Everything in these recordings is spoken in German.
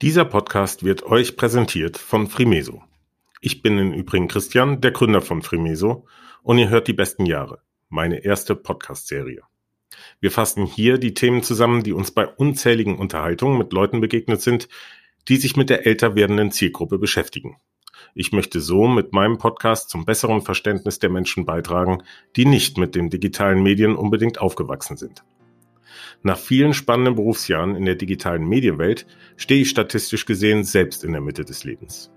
Dieser Podcast wird euch präsentiert von Frimeso. Ich bin im Übrigen Christian, der Gründer von Frimeso, und ihr hört die besten Jahre, meine erste Podcast-Serie. Wir fassen hier die Themen zusammen, die uns bei unzähligen Unterhaltungen mit Leuten begegnet sind, die sich mit der älter werdenden Zielgruppe beschäftigen. Ich möchte so mit meinem Podcast zum besseren Verständnis der Menschen beitragen, die nicht mit den digitalen Medien unbedingt aufgewachsen sind. Nach vielen spannenden Berufsjahren in der digitalen Medienwelt stehe ich statistisch gesehen selbst in der Mitte des Lebens.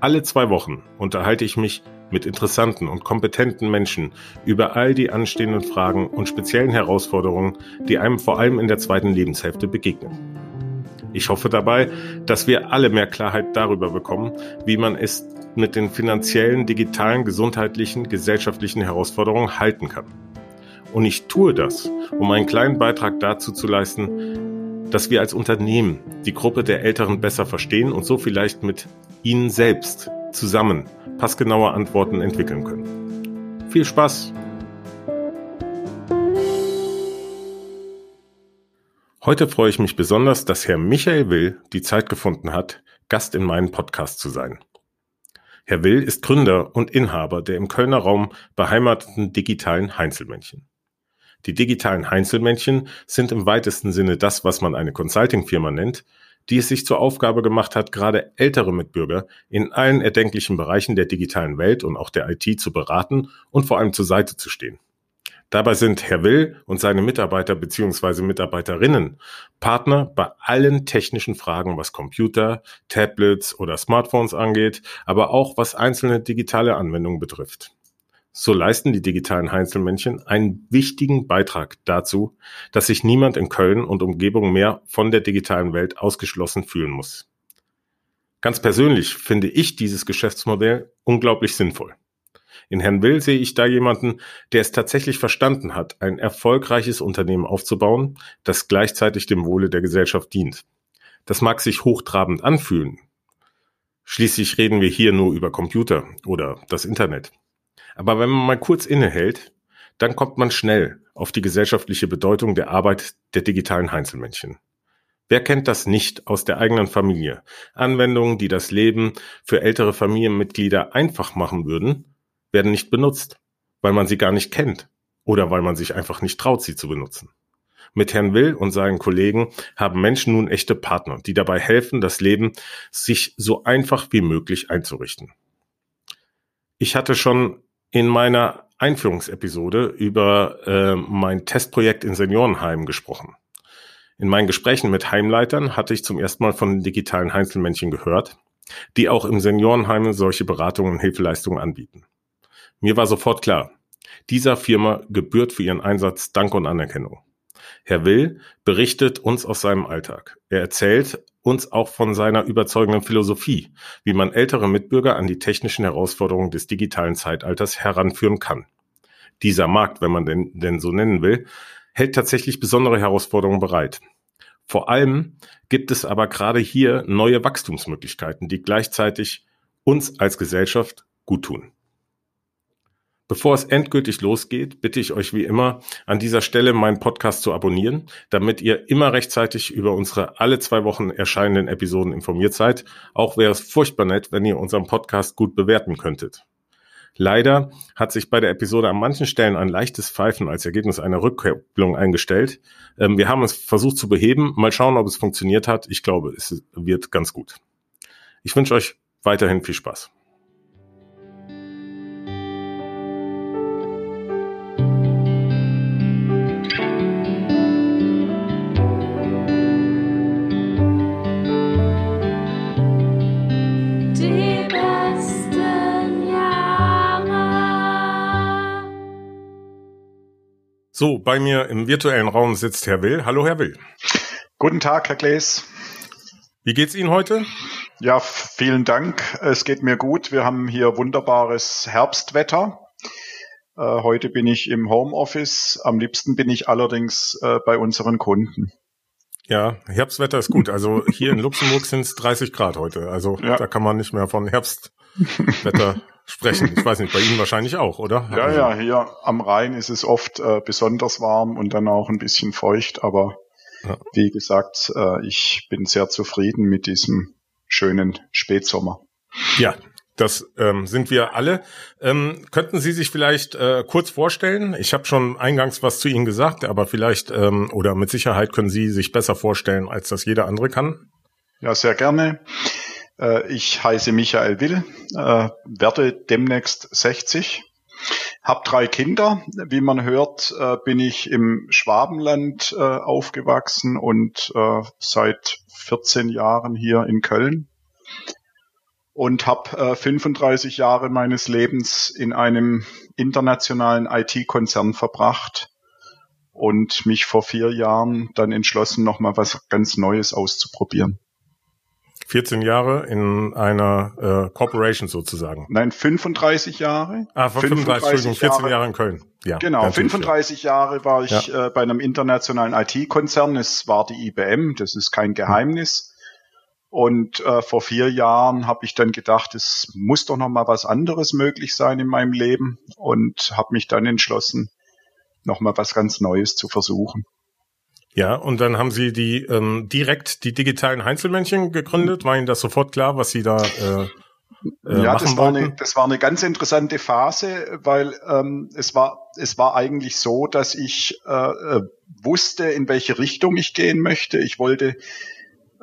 Alle zwei Wochen unterhalte ich mich mit interessanten und kompetenten Menschen über all die anstehenden Fragen und speziellen Herausforderungen, die einem vor allem in der zweiten Lebenshälfte begegnen. Ich hoffe dabei, dass wir alle mehr Klarheit darüber bekommen, wie man es mit den finanziellen, digitalen, gesundheitlichen, gesellschaftlichen Herausforderungen halten kann. Und ich tue das, um einen kleinen Beitrag dazu zu leisten, dass wir als Unternehmen die Gruppe der Älteren besser verstehen und so vielleicht mit ihnen selbst zusammen passgenaue Antworten entwickeln können. Viel Spaß! Heute freue ich mich besonders, dass Herr Michael Will die Zeit gefunden hat, Gast in meinem Podcast zu sein. Herr Will ist Gründer und Inhaber der im Kölner Raum beheimateten digitalen Heinzelmännchen. Die digitalen Heinzelmännchen sind im weitesten Sinne das, was man eine Consulting-Firma nennt, die es sich zur Aufgabe gemacht hat, gerade ältere Mitbürger in allen erdenklichen Bereichen der digitalen Welt und auch der IT zu beraten und vor allem zur Seite zu stehen. Dabei sind Herr Will und seine Mitarbeiter bzw. Mitarbeiterinnen Partner bei allen technischen Fragen, was Computer, Tablets oder Smartphones angeht, aber auch was einzelne digitale Anwendungen betrifft. So leisten die digitalen Heinzelmännchen einen wichtigen Beitrag dazu, dass sich niemand in Köln und Umgebung mehr von der digitalen Welt ausgeschlossen fühlen muss. Ganz persönlich finde ich dieses Geschäftsmodell unglaublich sinnvoll. In Herrn Will sehe ich da jemanden, der es tatsächlich verstanden hat, ein erfolgreiches Unternehmen aufzubauen, das gleichzeitig dem Wohle der Gesellschaft dient. Das mag sich hochtrabend anfühlen. Schließlich reden wir hier nur über Computer oder das Internet. Aber wenn man mal kurz innehält, dann kommt man schnell auf die gesellschaftliche Bedeutung der Arbeit der digitalen Heinzelmännchen. Wer kennt das nicht aus der eigenen Familie? Anwendungen, die das Leben für ältere Familienmitglieder einfach machen würden, werden nicht benutzt, weil man sie gar nicht kennt oder weil man sich einfach nicht traut, sie zu benutzen. Mit Herrn Will und seinen Kollegen haben Menschen nun echte Partner, die dabei helfen, das Leben sich so einfach wie möglich einzurichten. Ich hatte schon in meiner Einführungsepisode über äh, mein Testprojekt in Seniorenheimen gesprochen. In meinen Gesprächen mit Heimleitern hatte ich zum ersten Mal von digitalen Heinzelmännchen gehört, die auch im Seniorenheim solche Beratungen und Hilfeleistungen anbieten. Mir war sofort klar, dieser Firma gebührt für ihren Einsatz Dank und Anerkennung. Herr Will berichtet uns aus seinem Alltag. Er erzählt uns auch von seiner überzeugenden Philosophie, wie man ältere Mitbürger an die technischen Herausforderungen des digitalen Zeitalters heranführen kann. Dieser Markt, wenn man den denn so nennen will, hält tatsächlich besondere Herausforderungen bereit. Vor allem gibt es aber gerade hier neue Wachstumsmöglichkeiten, die gleichzeitig uns als Gesellschaft gut tun. Bevor es endgültig losgeht, bitte ich euch wie immer an dieser Stelle meinen Podcast zu abonnieren, damit ihr immer rechtzeitig über unsere alle zwei Wochen erscheinenden Episoden informiert seid. Auch wäre es furchtbar nett, wenn ihr unseren Podcast gut bewerten könntet. Leider hat sich bei der Episode an manchen Stellen ein leichtes Pfeifen als Ergebnis einer Rückkopplung eingestellt. Ähm, wir haben es versucht zu beheben. Mal schauen, ob es funktioniert hat. Ich glaube, es wird ganz gut. Ich wünsche euch weiterhin viel Spaß. So, bei mir im virtuellen Raum sitzt Herr Will. Hallo, Herr Will. Guten Tag, Herr Glees. Wie geht's Ihnen heute? Ja, vielen Dank. Es geht mir gut. Wir haben hier wunderbares Herbstwetter. Äh, heute bin ich im Homeoffice. Am liebsten bin ich allerdings äh, bei unseren Kunden. Ja, Herbstwetter ist gut. Also hier in Luxemburg sind es 30 Grad heute. Also ja. da kann man nicht mehr von Herbstwetter sprechen. Ich weiß nicht, bei Ihnen wahrscheinlich auch, oder? Ja, ja, hier am Rhein ist es oft äh, besonders warm und dann auch ein bisschen feucht, aber ja. wie gesagt, äh, ich bin sehr zufrieden mit diesem schönen Spätsommer. Ja, das ähm, sind wir alle. Ähm, könnten Sie sich vielleicht äh, kurz vorstellen? Ich habe schon eingangs was zu Ihnen gesagt, aber vielleicht ähm, oder mit Sicherheit können Sie sich besser vorstellen, als das jeder andere kann. Ja, sehr gerne. Äh, ich heiße Michael Will, äh, werde demnächst 60, habe drei Kinder. Wie man hört, äh, bin ich im Schwabenland äh, aufgewachsen und äh, seit 14 Jahren hier in Köln und habe äh, 35 Jahre meines Lebens in einem internationalen IT-Konzern verbracht und mich vor vier Jahren dann entschlossen, nochmal was ganz Neues auszuprobieren. 14 Jahre in einer äh, Corporation sozusagen. Nein, 35 Jahre. Ah, 35, 35 Entschuldigung, 14 Jahre, Jahre in Köln. Ja, genau, 35 Jahre war ich ja. äh, bei einem internationalen IT-Konzern. Es war die IBM, das ist kein Geheimnis. Und äh, vor vier Jahren habe ich dann gedacht, es muss doch noch mal was anderes möglich sein in meinem Leben und habe mich dann entschlossen, noch mal was ganz Neues zu versuchen. Ja, und dann haben Sie die ähm, direkt die digitalen Heinzelmännchen gegründet. War Ihnen das sofort klar, was Sie da äh, äh, ja, das war, eine, das war eine ganz interessante Phase, weil ähm, es war es war eigentlich so, dass ich äh, äh wusste, in welche Richtung ich gehen möchte. Ich wollte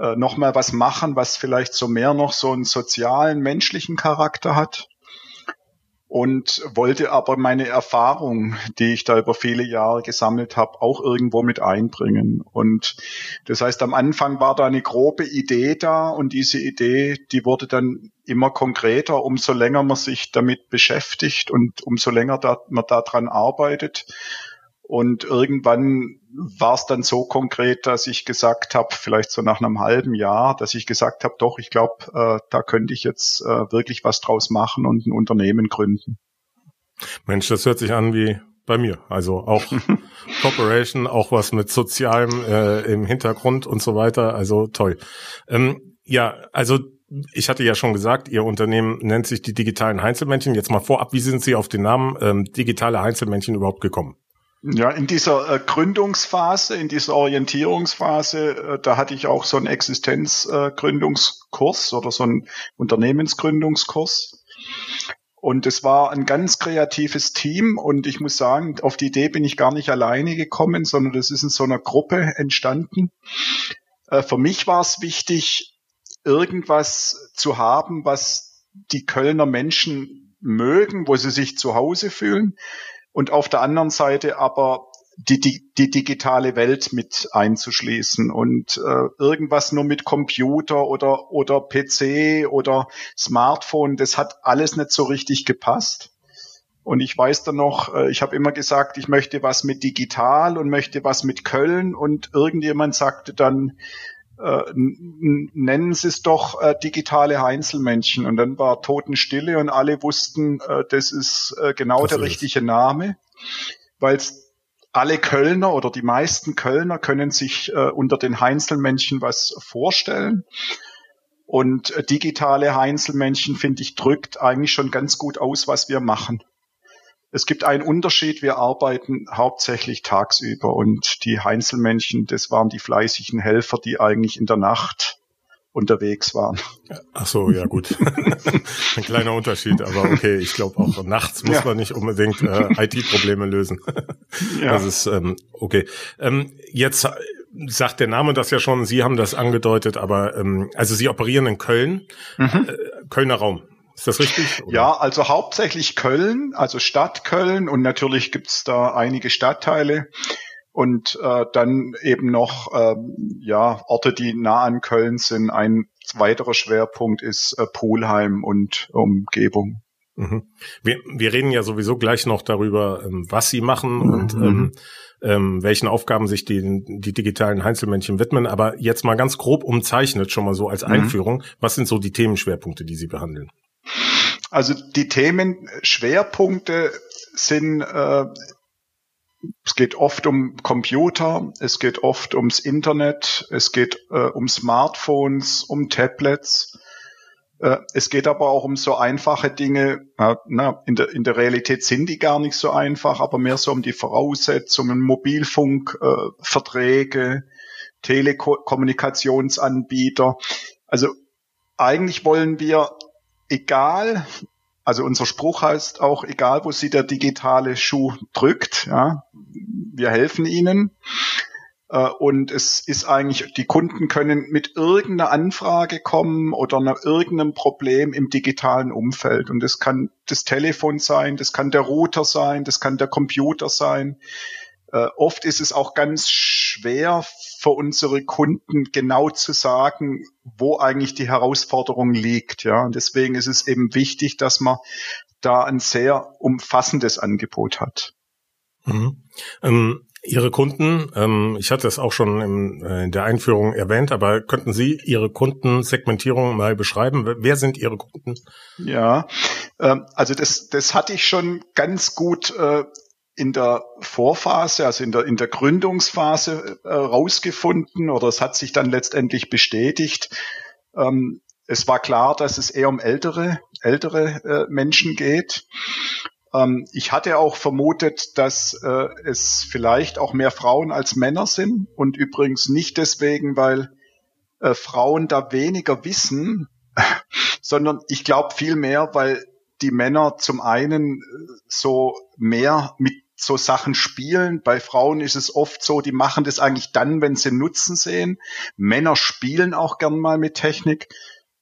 äh, noch mal was machen, was vielleicht so mehr noch so einen sozialen, menschlichen Charakter hat. Und wollte aber meine Erfahrung, die ich da über viele Jahre gesammelt habe, auch irgendwo mit einbringen. Und das heißt, am Anfang war da eine grobe Idee da und diese Idee, die wurde dann immer konkreter, umso länger man sich damit beschäftigt und umso länger da, man daran arbeitet. Und irgendwann war es dann so konkret, dass ich gesagt habe, vielleicht so nach einem halben Jahr, dass ich gesagt habe, doch, ich glaube, äh, da könnte ich jetzt äh, wirklich was draus machen und ein Unternehmen gründen. Mensch, das hört sich an wie bei mir. Also auch Corporation, auch was mit Sozialem äh, im Hintergrund und so weiter. Also toll. Ähm, ja, also ich hatte ja schon gesagt, Ihr Unternehmen nennt sich die digitalen Heinzelmännchen. Jetzt mal vorab, wie sind Sie auf den Namen ähm, digitale Heinzelmännchen überhaupt gekommen? Ja, in dieser äh, Gründungsphase, in dieser Orientierungsphase, äh, da hatte ich auch so einen Existenzgründungskurs äh, oder so einen Unternehmensgründungskurs. Und es war ein ganz kreatives Team und ich muss sagen, auf die Idee bin ich gar nicht alleine gekommen, sondern das ist in so einer Gruppe entstanden. Äh, für mich war es wichtig, irgendwas zu haben, was die Kölner Menschen mögen, wo sie sich zu Hause fühlen und auf der anderen Seite aber die, die, die digitale Welt mit einzuschließen und äh, irgendwas nur mit Computer oder, oder PC oder Smartphone, das hat alles nicht so richtig gepasst. Und ich weiß dann noch, äh, ich habe immer gesagt, ich möchte was mit digital und möchte was mit Köln und irgendjemand sagte dann, äh, nennen Sie es doch äh, digitale Einzelmännchen. Und dann war Totenstille und alle wussten, äh, das ist äh, genau das der ist. richtige Name, weil alle Kölner oder die meisten Kölner können sich äh, unter den Heinzelmännchen was vorstellen. Und äh, digitale Heinzelmännchen, finde ich, drückt eigentlich schon ganz gut aus, was wir machen. Es gibt einen Unterschied, wir arbeiten hauptsächlich tagsüber und die Heinzelmännchen, das waren die fleißigen Helfer, die eigentlich in der Nacht unterwegs waren. Ach so, ja gut. Ein kleiner Unterschied, aber okay, ich glaube auch nachts muss ja. man nicht unbedingt äh, IT-Probleme lösen. ja. Das ist ähm, okay. Ähm, jetzt sagt der Name das ja schon, Sie haben das angedeutet, aber ähm, also Sie operieren in Köln, mhm. äh, Kölner Raum. Ist das richtig? Oder? Ja, also hauptsächlich Köln, also Stadt Köln und natürlich gibt's da einige Stadtteile und äh, dann eben noch ähm, ja Orte, die nah an Köln sind. Ein weiterer Schwerpunkt ist äh, Poolheim und Umgebung. Mhm. Wir, wir reden ja sowieso gleich noch darüber, ähm, was Sie machen mhm. und ähm, ähm, welchen Aufgaben sich die, die digitalen Einzelmännchen widmen. Aber jetzt mal ganz grob umzeichnet, schon mal so als mhm. Einführung. Mhm. Was sind so die Themenschwerpunkte, die Sie behandeln? Also die Themenschwerpunkte sind, äh, es geht oft um Computer, es geht oft ums Internet, es geht äh, um Smartphones, um Tablets. Äh, es geht aber auch um so einfache Dinge. Äh, na, in, der, in der Realität sind die gar nicht so einfach, aber mehr so um die Voraussetzungen, Mobilfunkverträge, Telekommunikationsanbieter. Also eigentlich wollen wir, egal, also unser Spruch heißt auch, egal wo sie der digitale Schuh drückt, ja, wir helfen ihnen. Äh, und es ist eigentlich, die Kunden können mit irgendeiner Anfrage kommen oder nach irgendeinem Problem im digitalen Umfeld. Und das kann das Telefon sein, das kann der Router sein, das kann der Computer sein. Äh, oft ist es auch ganz schwer für unsere Kunden genau zu sagen, wo eigentlich die Herausforderung liegt. Ja, und deswegen ist es eben wichtig, dass man da ein sehr umfassendes Angebot hat. Mhm. Ähm, Ihre Kunden, ähm, ich hatte es auch schon im, äh, in der Einführung erwähnt, aber könnten Sie Ihre Kundensegmentierung mal beschreiben? Wer sind Ihre Kunden? Ja, ähm, also das, das hatte ich schon ganz gut äh, in der Vorphase, also in der, in der Gründungsphase äh, rausgefunden oder es hat sich dann letztendlich bestätigt. Ähm, es war klar, dass es eher um ältere, ältere äh, Menschen geht. Ähm, ich hatte auch vermutet, dass äh, es vielleicht auch mehr Frauen als Männer sind und übrigens nicht deswegen, weil äh, Frauen da weniger wissen, sondern ich glaube viel mehr, weil die Männer zum einen äh, so mehr mit so Sachen spielen. Bei Frauen ist es oft so, die machen das eigentlich dann, wenn sie Nutzen sehen. Männer spielen auch gern mal mit Technik.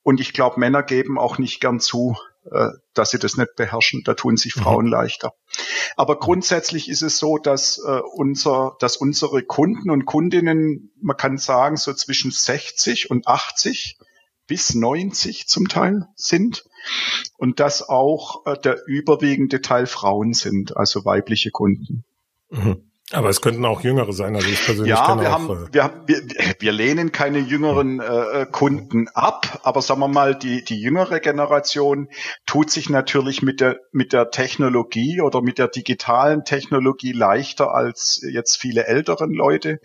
Und ich glaube, Männer geben auch nicht gern zu, äh, dass sie das nicht beherrschen. Da tun sich Frauen mhm. leichter. Aber grundsätzlich ist es so, dass äh, unser, dass unsere Kunden und Kundinnen, man kann sagen, so zwischen 60 und 80 bis 90 zum Teil sind und dass auch äh, der überwiegende Teil Frauen sind, also weibliche Kunden. Mhm. Aber es könnten auch Jüngere sein. Also ich persönlich ja, wir, auch, haben, äh, wir, haben, wir, wir lehnen keine jüngeren äh, Kunden ab, aber sagen wir mal, die, die jüngere Generation tut sich natürlich mit der, mit der Technologie oder mit der digitalen Technologie leichter als jetzt viele älteren Leute.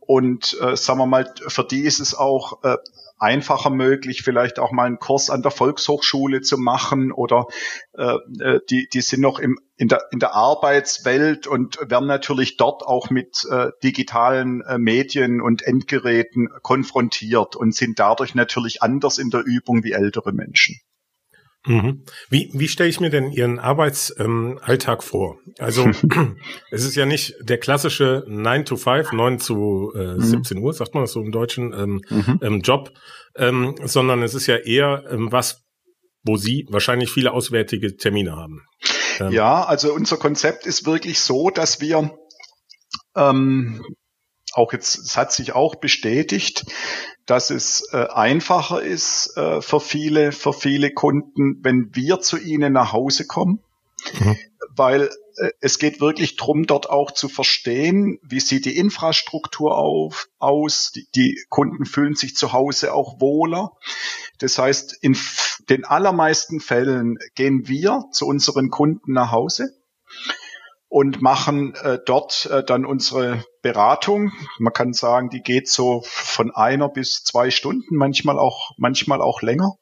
Und äh, sagen wir mal, für die ist es auch äh, einfacher möglich, vielleicht auch mal einen Kurs an der Volkshochschule zu machen oder äh, äh, die, die sind noch im, in, der, in der Arbeitswelt und werden natürlich dort auch mit äh, digitalen äh, Medien und Endgeräten konfrontiert und sind dadurch natürlich anders in der Übung wie ältere Menschen. Mhm. Wie, wie stelle ich mir denn Ihren Arbeitsalltag ähm, vor? Also es ist ja nicht der klassische 9 to 5, 9 zu äh, 17 mhm. Uhr, sagt man das so im Deutschen, ähm, mhm. ähm, Job, ähm, sondern es ist ja eher ähm, was, wo Sie wahrscheinlich viele auswärtige Termine haben. Ähm, ja, also unser Konzept ist wirklich so, dass wir ähm, auch jetzt, es hat sich auch bestätigt, dass es äh, einfacher ist äh, für viele, für viele Kunden, wenn wir zu ihnen nach Hause kommen, mhm. weil äh, es geht wirklich drum, dort auch zu verstehen, wie sieht die Infrastruktur auf, aus. Die, die Kunden fühlen sich zu Hause auch wohler. Das heißt, in den allermeisten Fällen gehen wir zu unseren Kunden nach Hause und machen äh, dort äh, dann unsere Beratung. Man kann sagen, die geht so von einer bis zwei Stunden, manchmal auch, manchmal auch länger.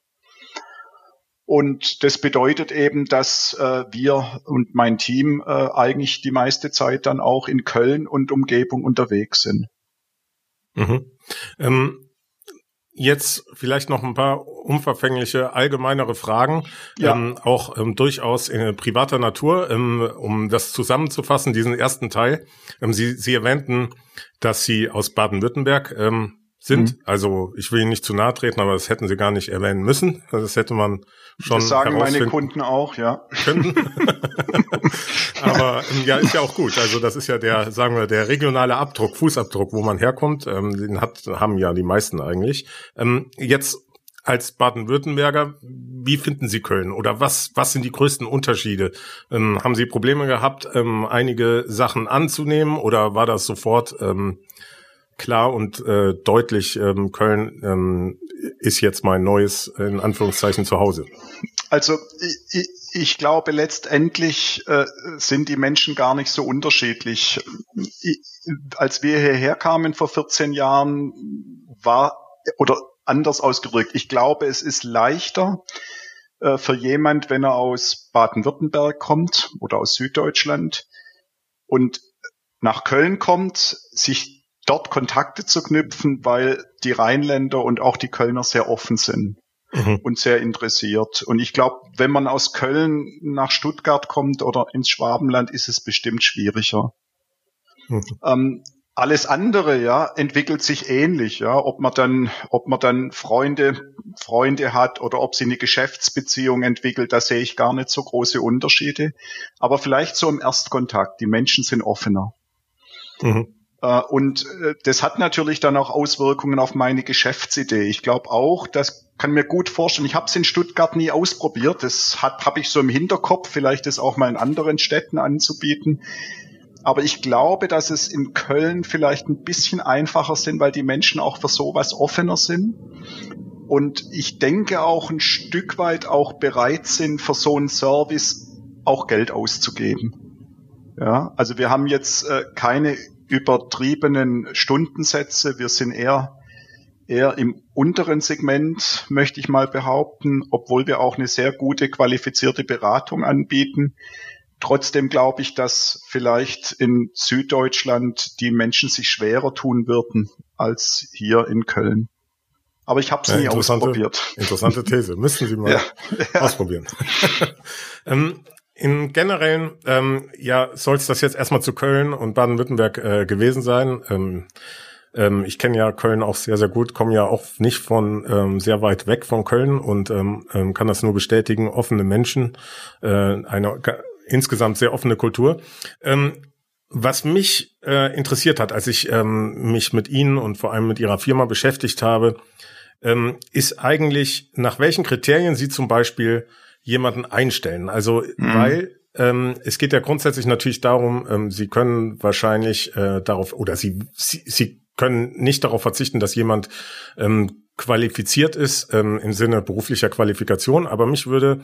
Und das bedeutet eben, dass äh, wir und mein Team äh, eigentlich die meiste Zeit dann auch in Köln und Umgebung unterwegs sind. Mhm. Ähm, Jetzt vielleicht noch ein paar unverfängliche, allgemeinere Fragen, ja. ähm, auch ähm, durchaus in privater Natur, ähm, um das zusammenzufassen, diesen ersten Teil. Ähm, Sie, Sie erwähnten, dass Sie aus Baden-Württemberg ähm, sind. Mhm. Also ich will Ihnen nicht zu nahe treten, aber das hätten Sie gar nicht erwähnen müssen. Das hätte man schon. Das sagen meine Kunden auch, ja. Können. aber ähm, ja, ist ja auch gut. Also das ist ja der, sagen wir, der regionale Abdruck, Fußabdruck, wo man herkommt. Ähm, den hat, haben ja die meisten eigentlich. Ähm, jetzt als Baden-Württemberger, wie finden Sie Köln? Oder was, was sind die größten Unterschiede? Ähm, haben Sie Probleme gehabt, einige Sachen anzunehmen oder war das sofort klar und äh, deutlich, ähm, Köln ähm, ist jetzt mein neues, in Anführungszeichen, Zuhause? Also ich, ich glaube, letztendlich äh, sind die Menschen gar nicht so unterschiedlich. Ich, als wir hierher kamen vor 14 Jahren, war, oder anders ausgedrückt, ich glaube, es ist leichter äh, für jemand, wenn er aus Baden-Württemberg kommt oder aus Süddeutschland und nach Köln kommt, sich dort Kontakte zu knüpfen, weil die Rheinländer und auch die Kölner sehr offen sind mhm. und sehr interessiert. Und ich glaube, wenn man aus Köln nach Stuttgart kommt oder ins Schwabenland, ist es bestimmt schwieriger. Mhm. Ähm, alles andere, ja, entwickelt sich ähnlich, ja, ob man dann, ob man dann Freunde, Freunde hat oder ob sie eine Geschäftsbeziehung entwickelt, da sehe ich gar nicht so große Unterschiede. Aber vielleicht so im Erstkontakt. Die Menschen sind offener. Mhm. Äh, und äh, das hat natürlich dann auch Auswirkungen auf meine Geschäftsidee. Ich glaube auch, das kann mir gut vorstellen. Ich habe es in Stuttgart nie ausprobiert. Das habe ich so im Hinterkopf, vielleicht das auch mal in anderen Städten anzubieten. Aber ich glaube, dass es in Köln vielleicht ein bisschen einfacher sind, weil die Menschen auch für sowas offener sind. Und ich denke auch ein Stück weit auch bereit sind, für so einen Service auch Geld auszugeben. Ja, also wir haben jetzt äh, keine übertriebenen Stundensätze. Wir sind eher eher im unteren Segment, möchte ich mal behaupten, obwohl wir auch eine sehr gute qualifizierte Beratung anbieten. Trotzdem glaube ich, dass vielleicht in Süddeutschland die Menschen sich schwerer tun würden als hier in Köln. Aber ich habe es ja, nie ausprobiert. Interessante These. Müssen Sie mal ja, ausprobieren. ähm, Im Generellen, ähm, ja, soll es das jetzt erstmal zu Köln und Baden-Württemberg äh, gewesen sein. Ähm, ähm, ich kenne ja Köln auch sehr, sehr gut, komme ja auch nicht von ähm, sehr weit weg von Köln und ähm, ähm kann das nur bestätigen. Offene Menschen, äh, eine insgesamt sehr offene Kultur. Ähm, was mich äh, interessiert hat, als ich ähm, mich mit Ihnen und vor allem mit Ihrer Firma beschäftigt habe, ähm, ist eigentlich, nach welchen Kriterien Sie zum Beispiel jemanden einstellen. Also, mhm. weil ähm, es geht ja grundsätzlich natürlich darum, ähm, Sie können wahrscheinlich äh, darauf, oder Sie, Sie, Sie können nicht darauf verzichten, dass jemand ähm, qualifiziert ist ähm, im Sinne beruflicher Qualifikation. Aber mich würde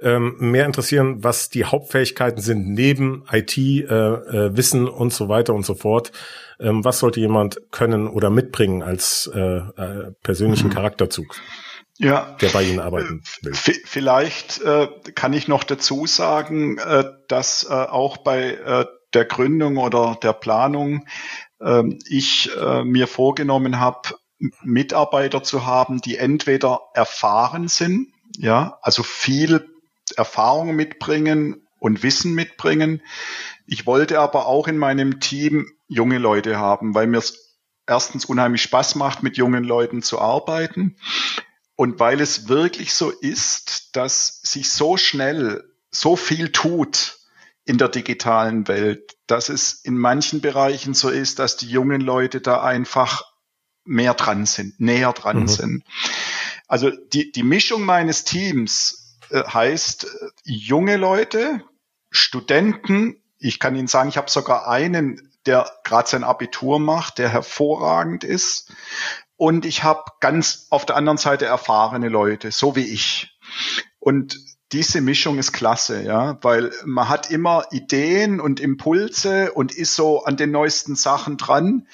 ähm, mehr interessieren, was die Hauptfähigkeiten sind neben IT, äh, äh, Wissen und so weiter und so fort. Ähm, was sollte jemand können oder mitbringen als äh, äh, persönlichen mhm. Charakterzug? Ja, der bei Ihnen arbeiten will. Vielleicht äh, kann ich noch dazu sagen, äh, dass äh, auch bei äh, der Gründung oder der Planung äh, ich äh, mir vorgenommen habe, Mitarbeiter zu haben, die entweder erfahren sind, ja, also viel Erfahrung mitbringen und Wissen mitbringen. Ich wollte aber auch in meinem Team junge Leute haben, weil mir es erstens unheimlich Spaß macht, mit jungen Leuten zu arbeiten und weil es wirklich so ist, dass sich so schnell so viel tut in der digitalen Welt, dass es in manchen Bereichen so ist, dass die jungen Leute da einfach mehr dran sind, näher dran mhm. sind. Also die, die Mischung meines Teams äh, heißt äh, junge Leute, Studenten, ich kann Ihnen sagen, ich habe sogar einen, der gerade sein Abitur macht, der hervorragend ist. Und ich habe ganz auf der anderen Seite erfahrene Leute, so wie ich. Und diese Mischung ist klasse, ja, weil man hat immer Ideen und Impulse und ist so an den neuesten Sachen dran.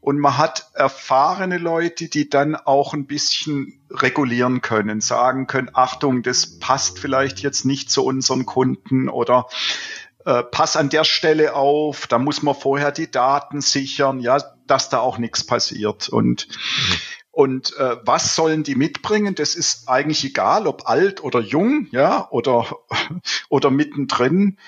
Und man hat erfahrene Leute, die dann auch ein bisschen regulieren können, sagen können, Achtung, das passt vielleicht jetzt nicht zu unseren Kunden oder äh, pass an der Stelle auf, da muss man vorher die Daten sichern, ja, dass da auch nichts passiert. Und, mhm. und äh, was sollen die mitbringen? Das ist eigentlich egal, ob alt oder jung, ja, oder, oder mittendrin.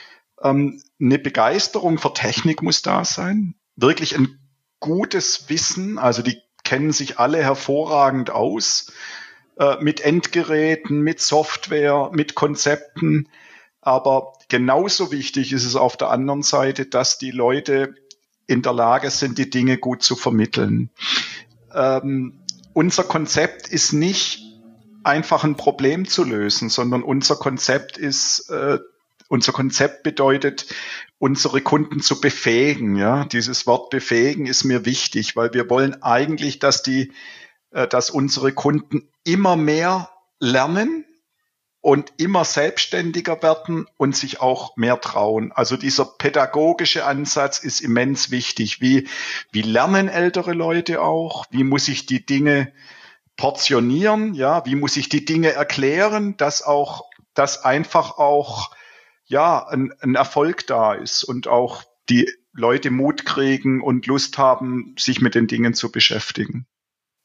Ähm, eine Begeisterung für Technik muss da sein. Wirklich ein gutes Wissen, also die kennen sich alle hervorragend aus äh, mit Endgeräten, mit Software, mit Konzepten. Aber genauso wichtig ist es auf der anderen Seite, dass die Leute in der Lage sind, die Dinge gut zu vermitteln. Ähm, unser Konzept ist nicht einfach ein Problem zu lösen, sondern unser Konzept ist, äh, unser Konzept bedeutet, unsere Kunden zu befähigen. Ja, dieses Wort befähigen ist mir wichtig, weil wir wollen eigentlich, dass die, äh, dass unsere Kunden immer mehr lernen und immer selbstständiger werden und sich auch mehr trauen. Also dieser pädagogische Ansatz ist immens wichtig. Wie, wie lernen ältere Leute auch? Wie muss ich die Dinge portionieren? Ja, wie muss ich die Dinge erklären, dass auch, dass einfach auch ja, ein, ein Erfolg da ist und auch die Leute Mut kriegen und Lust haben, sich mit den Dingen zu beschäftigen.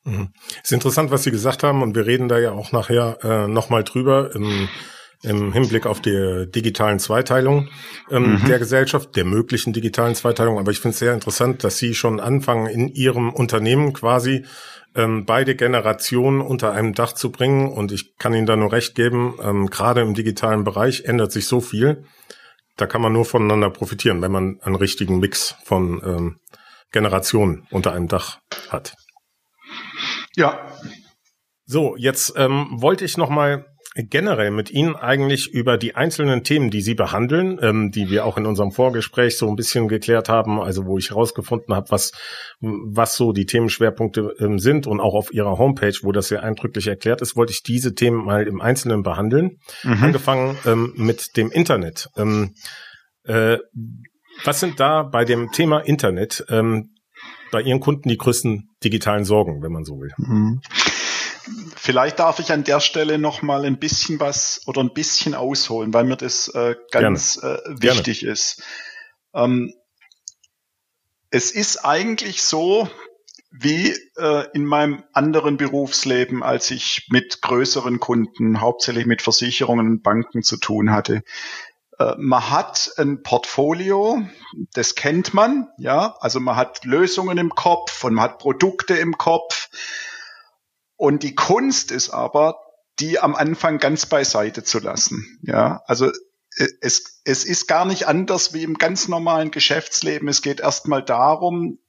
Mhm. Ist interessant, was Sie gesagt haben, und wir reden da ja auch nachher äh, nochmal drüber im, im Hinblick auf die digitalen Zweiteilung ähm, mhm. der Gesellschaft, der möglichen digitalen Zweiteilung. Aber ich finde es sehr interessant, dass Sie schon anfangen, in Ihrem Unternehmen quasi ähm, beide Generationen unter einem Dach zu bringen. Und ich kann Ihnen da nur recht geben, ähm, gerade im digitalen Bereich ändert sich so viel. Da kann man nur voneinander profitieren, wenn man einen richtigen Mix von ähm, Generationen unter einem Dach hat. Ja. So, jetzt ähm, wollte ich noch mal generell mit Ihnen eigentlich über die einzelnen Themen, die Sie behandeln, ähm, die wir auch in unserem Vorgespräch so ein bisschen geklärt haben, also wo ich herausgefunden habe, was, was so die Themenschwerpunkte ähm, sind und auch auf Ihrer Homepage, wo das sehr eindrücklich erklärt ist, wollte ich diese Themen mal im Einzelnen behandeln. Mhm. Angefangen ähm, mit dem Internet. Ähm, äh, was sind da bei dem Thema Internet ähm, bei Ihren Kunden die größten digitalen Sorgen, wenn man so will? Mhm. Vielleicht darf ich an der Stelle noch mal ein bisschen was oder ein bisschen ausholen, weil mir das äh, ganz äh, wichtig Gerne. ist. Ähm, es ist eigentlich so, wie äh, in meinem anderen Berufsleben, als ich mit größeren Kunden, hauptsächlich mit Versicherungen und Banken zu tun hatte. Äh, man hat ein Portfolio, das kennt man, ja, also man hat Lösungen im Kopf und man hat Produkte im Kopf. Und die Kunst ist aber, die am Anfang ganz beiseite zu lassen, ja, also äh, es, es ist gar nicht anders wie im ganz normalen Geschäftsleben. Es geht erstmal darum,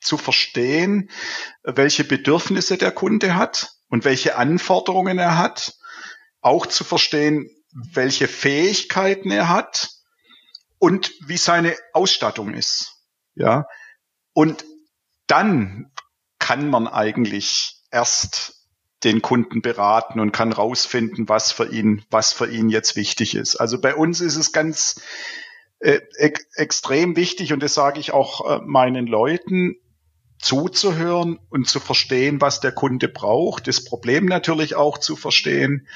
zu verstehen, welche Bedürfnisse der Kunde hat und welche Anforderungen er hat. Auch zu verstehen, welche Fähigkeiten er hat und wie seine Ausstattung ist. Ja. Und dann kann man eigentlich erst den Kunden beraten und kann rausfinden, was für ihn, was für ihn jetzt wichtig ist. Also bei uns ist es ganz äh, extrem wichtig und das sage ich auch äh, meinen Leuten, zuzuhören und zu verstehen, was der Kunde braucht, das Problem natürlich auch zu verstehen,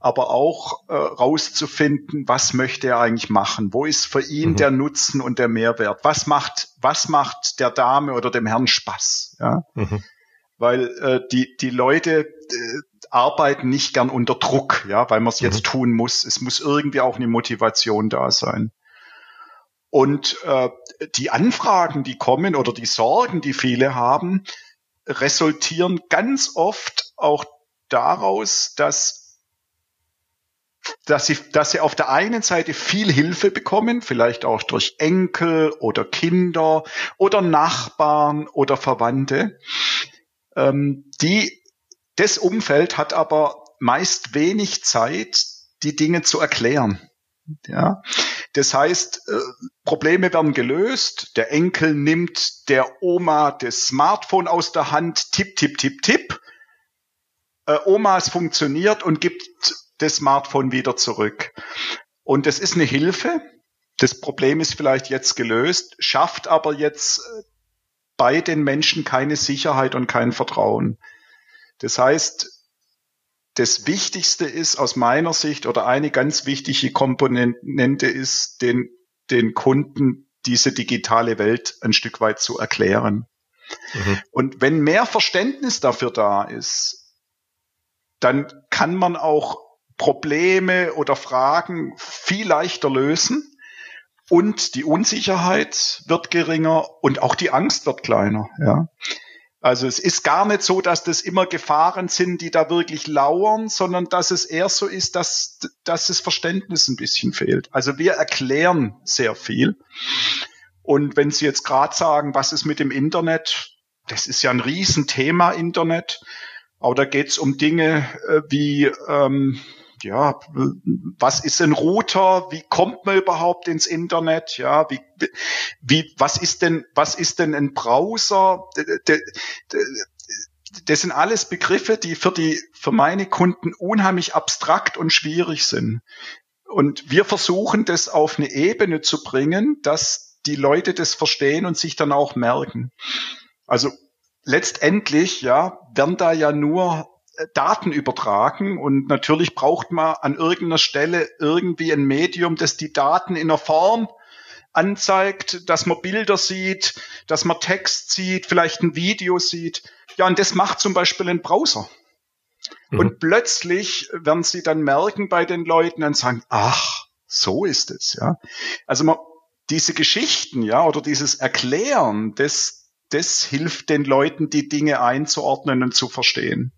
aber auch äh, rauszufinden, was möchte er eigentlich machen, wo ist für ihn mhm. der Nutzen und der Mehrwert, was macht, was macht der Dame oder dem Herrn Spaß, ja, mhm. weil äh, die die Leute äh, arbeiten nicht gern unter Druck, ja, weil man es jetzt mhm. tun muss. Es muss irgendwie auch eine Motivation da sein. Und äh, die Anfragen, die kommen oder die Sorgen, die viele haben, resultieren ganz oft auch daraus, dass, dass, sie, dass sie auf der einen Seite viel Hilfe bekommen, vielleicht auch durch Enkel oder Kinder oder Nachbarn oder Verwandte. Ähm, die, das Umfeld hat aber meist wenig Zeit, die Dinge zu erklären. Ja, das heißt, äh, Probleme werden gelöst. Der Enkel nimmt der Oma das Smartphone aus der Hand, tipp, tipp, tipp, tipp. Äh, Oma, es funktioniert und gibt das Smartphone wieder zurück. Und das ist eine Hilfe. Das Problem ist vielleicht jetzt gelöst, schafft aber jetzt äh, bei den Menschen keine Sicherheit und kein Vertrauen. Das heißt, das Wichtigste ist aus meiner Sicht oder eine ganz wichtige Komponente ist, den, den Kunden diese digitale Welt ein Stück weit zu erklären. Mhm. Und wenn mehr Verständnis dafür da ist, dann kann man auch Probleme oder Fragen viel leichter lösen und die Unsicherheit wird geringer und auch die Angst wird kleiner. Ja. Also es ist gar nicht so, dass das immer Gefahren sind, die da wirklich lauern, sondern dass es eher so ist, dass, dass das Verständnis ein bisschen fehlt. Also wir erklären sehr viel. Und wenn Sie jetzt gerade sagen, was ist mit dem Internet, das ist ja ein Riesenthema Internet, aber da geht es um Dinge äh, wie ähm, ja, was ist ein Router? Wie kommt man überhaupt ins Internet? Ja, wie, wie, was ist denn, was ist denn ein Browser? Das sind alles Begriffe, die für die, für meine Kunden unheimlich abstrakt und schwierig sind. Und wir versuchen das auf eine Ebene zu bringen, dass die Leute das verstehen und sich dann auch merken. Also letztendlich, ja, werden da ja nur Daten übertragen und natürlich braucht man an irgendeiner Stelle irgendwie ein Medium, das die Daten in einer Form anzeigt, dass man Bilder sieht, dass man Text sieht, vielleicht ein Video sieht. Ja, und das macht zum Beispiel ein Browser. Mhm. Und plötzlich werden sie dann merken bei den Leuten und sagen, ach, so ist es, ja. Also man, diese Geschichten, ja, oder dieses Erklären, das, das hilft den Leuten, die Dinge einzuordnen und zu verstehen.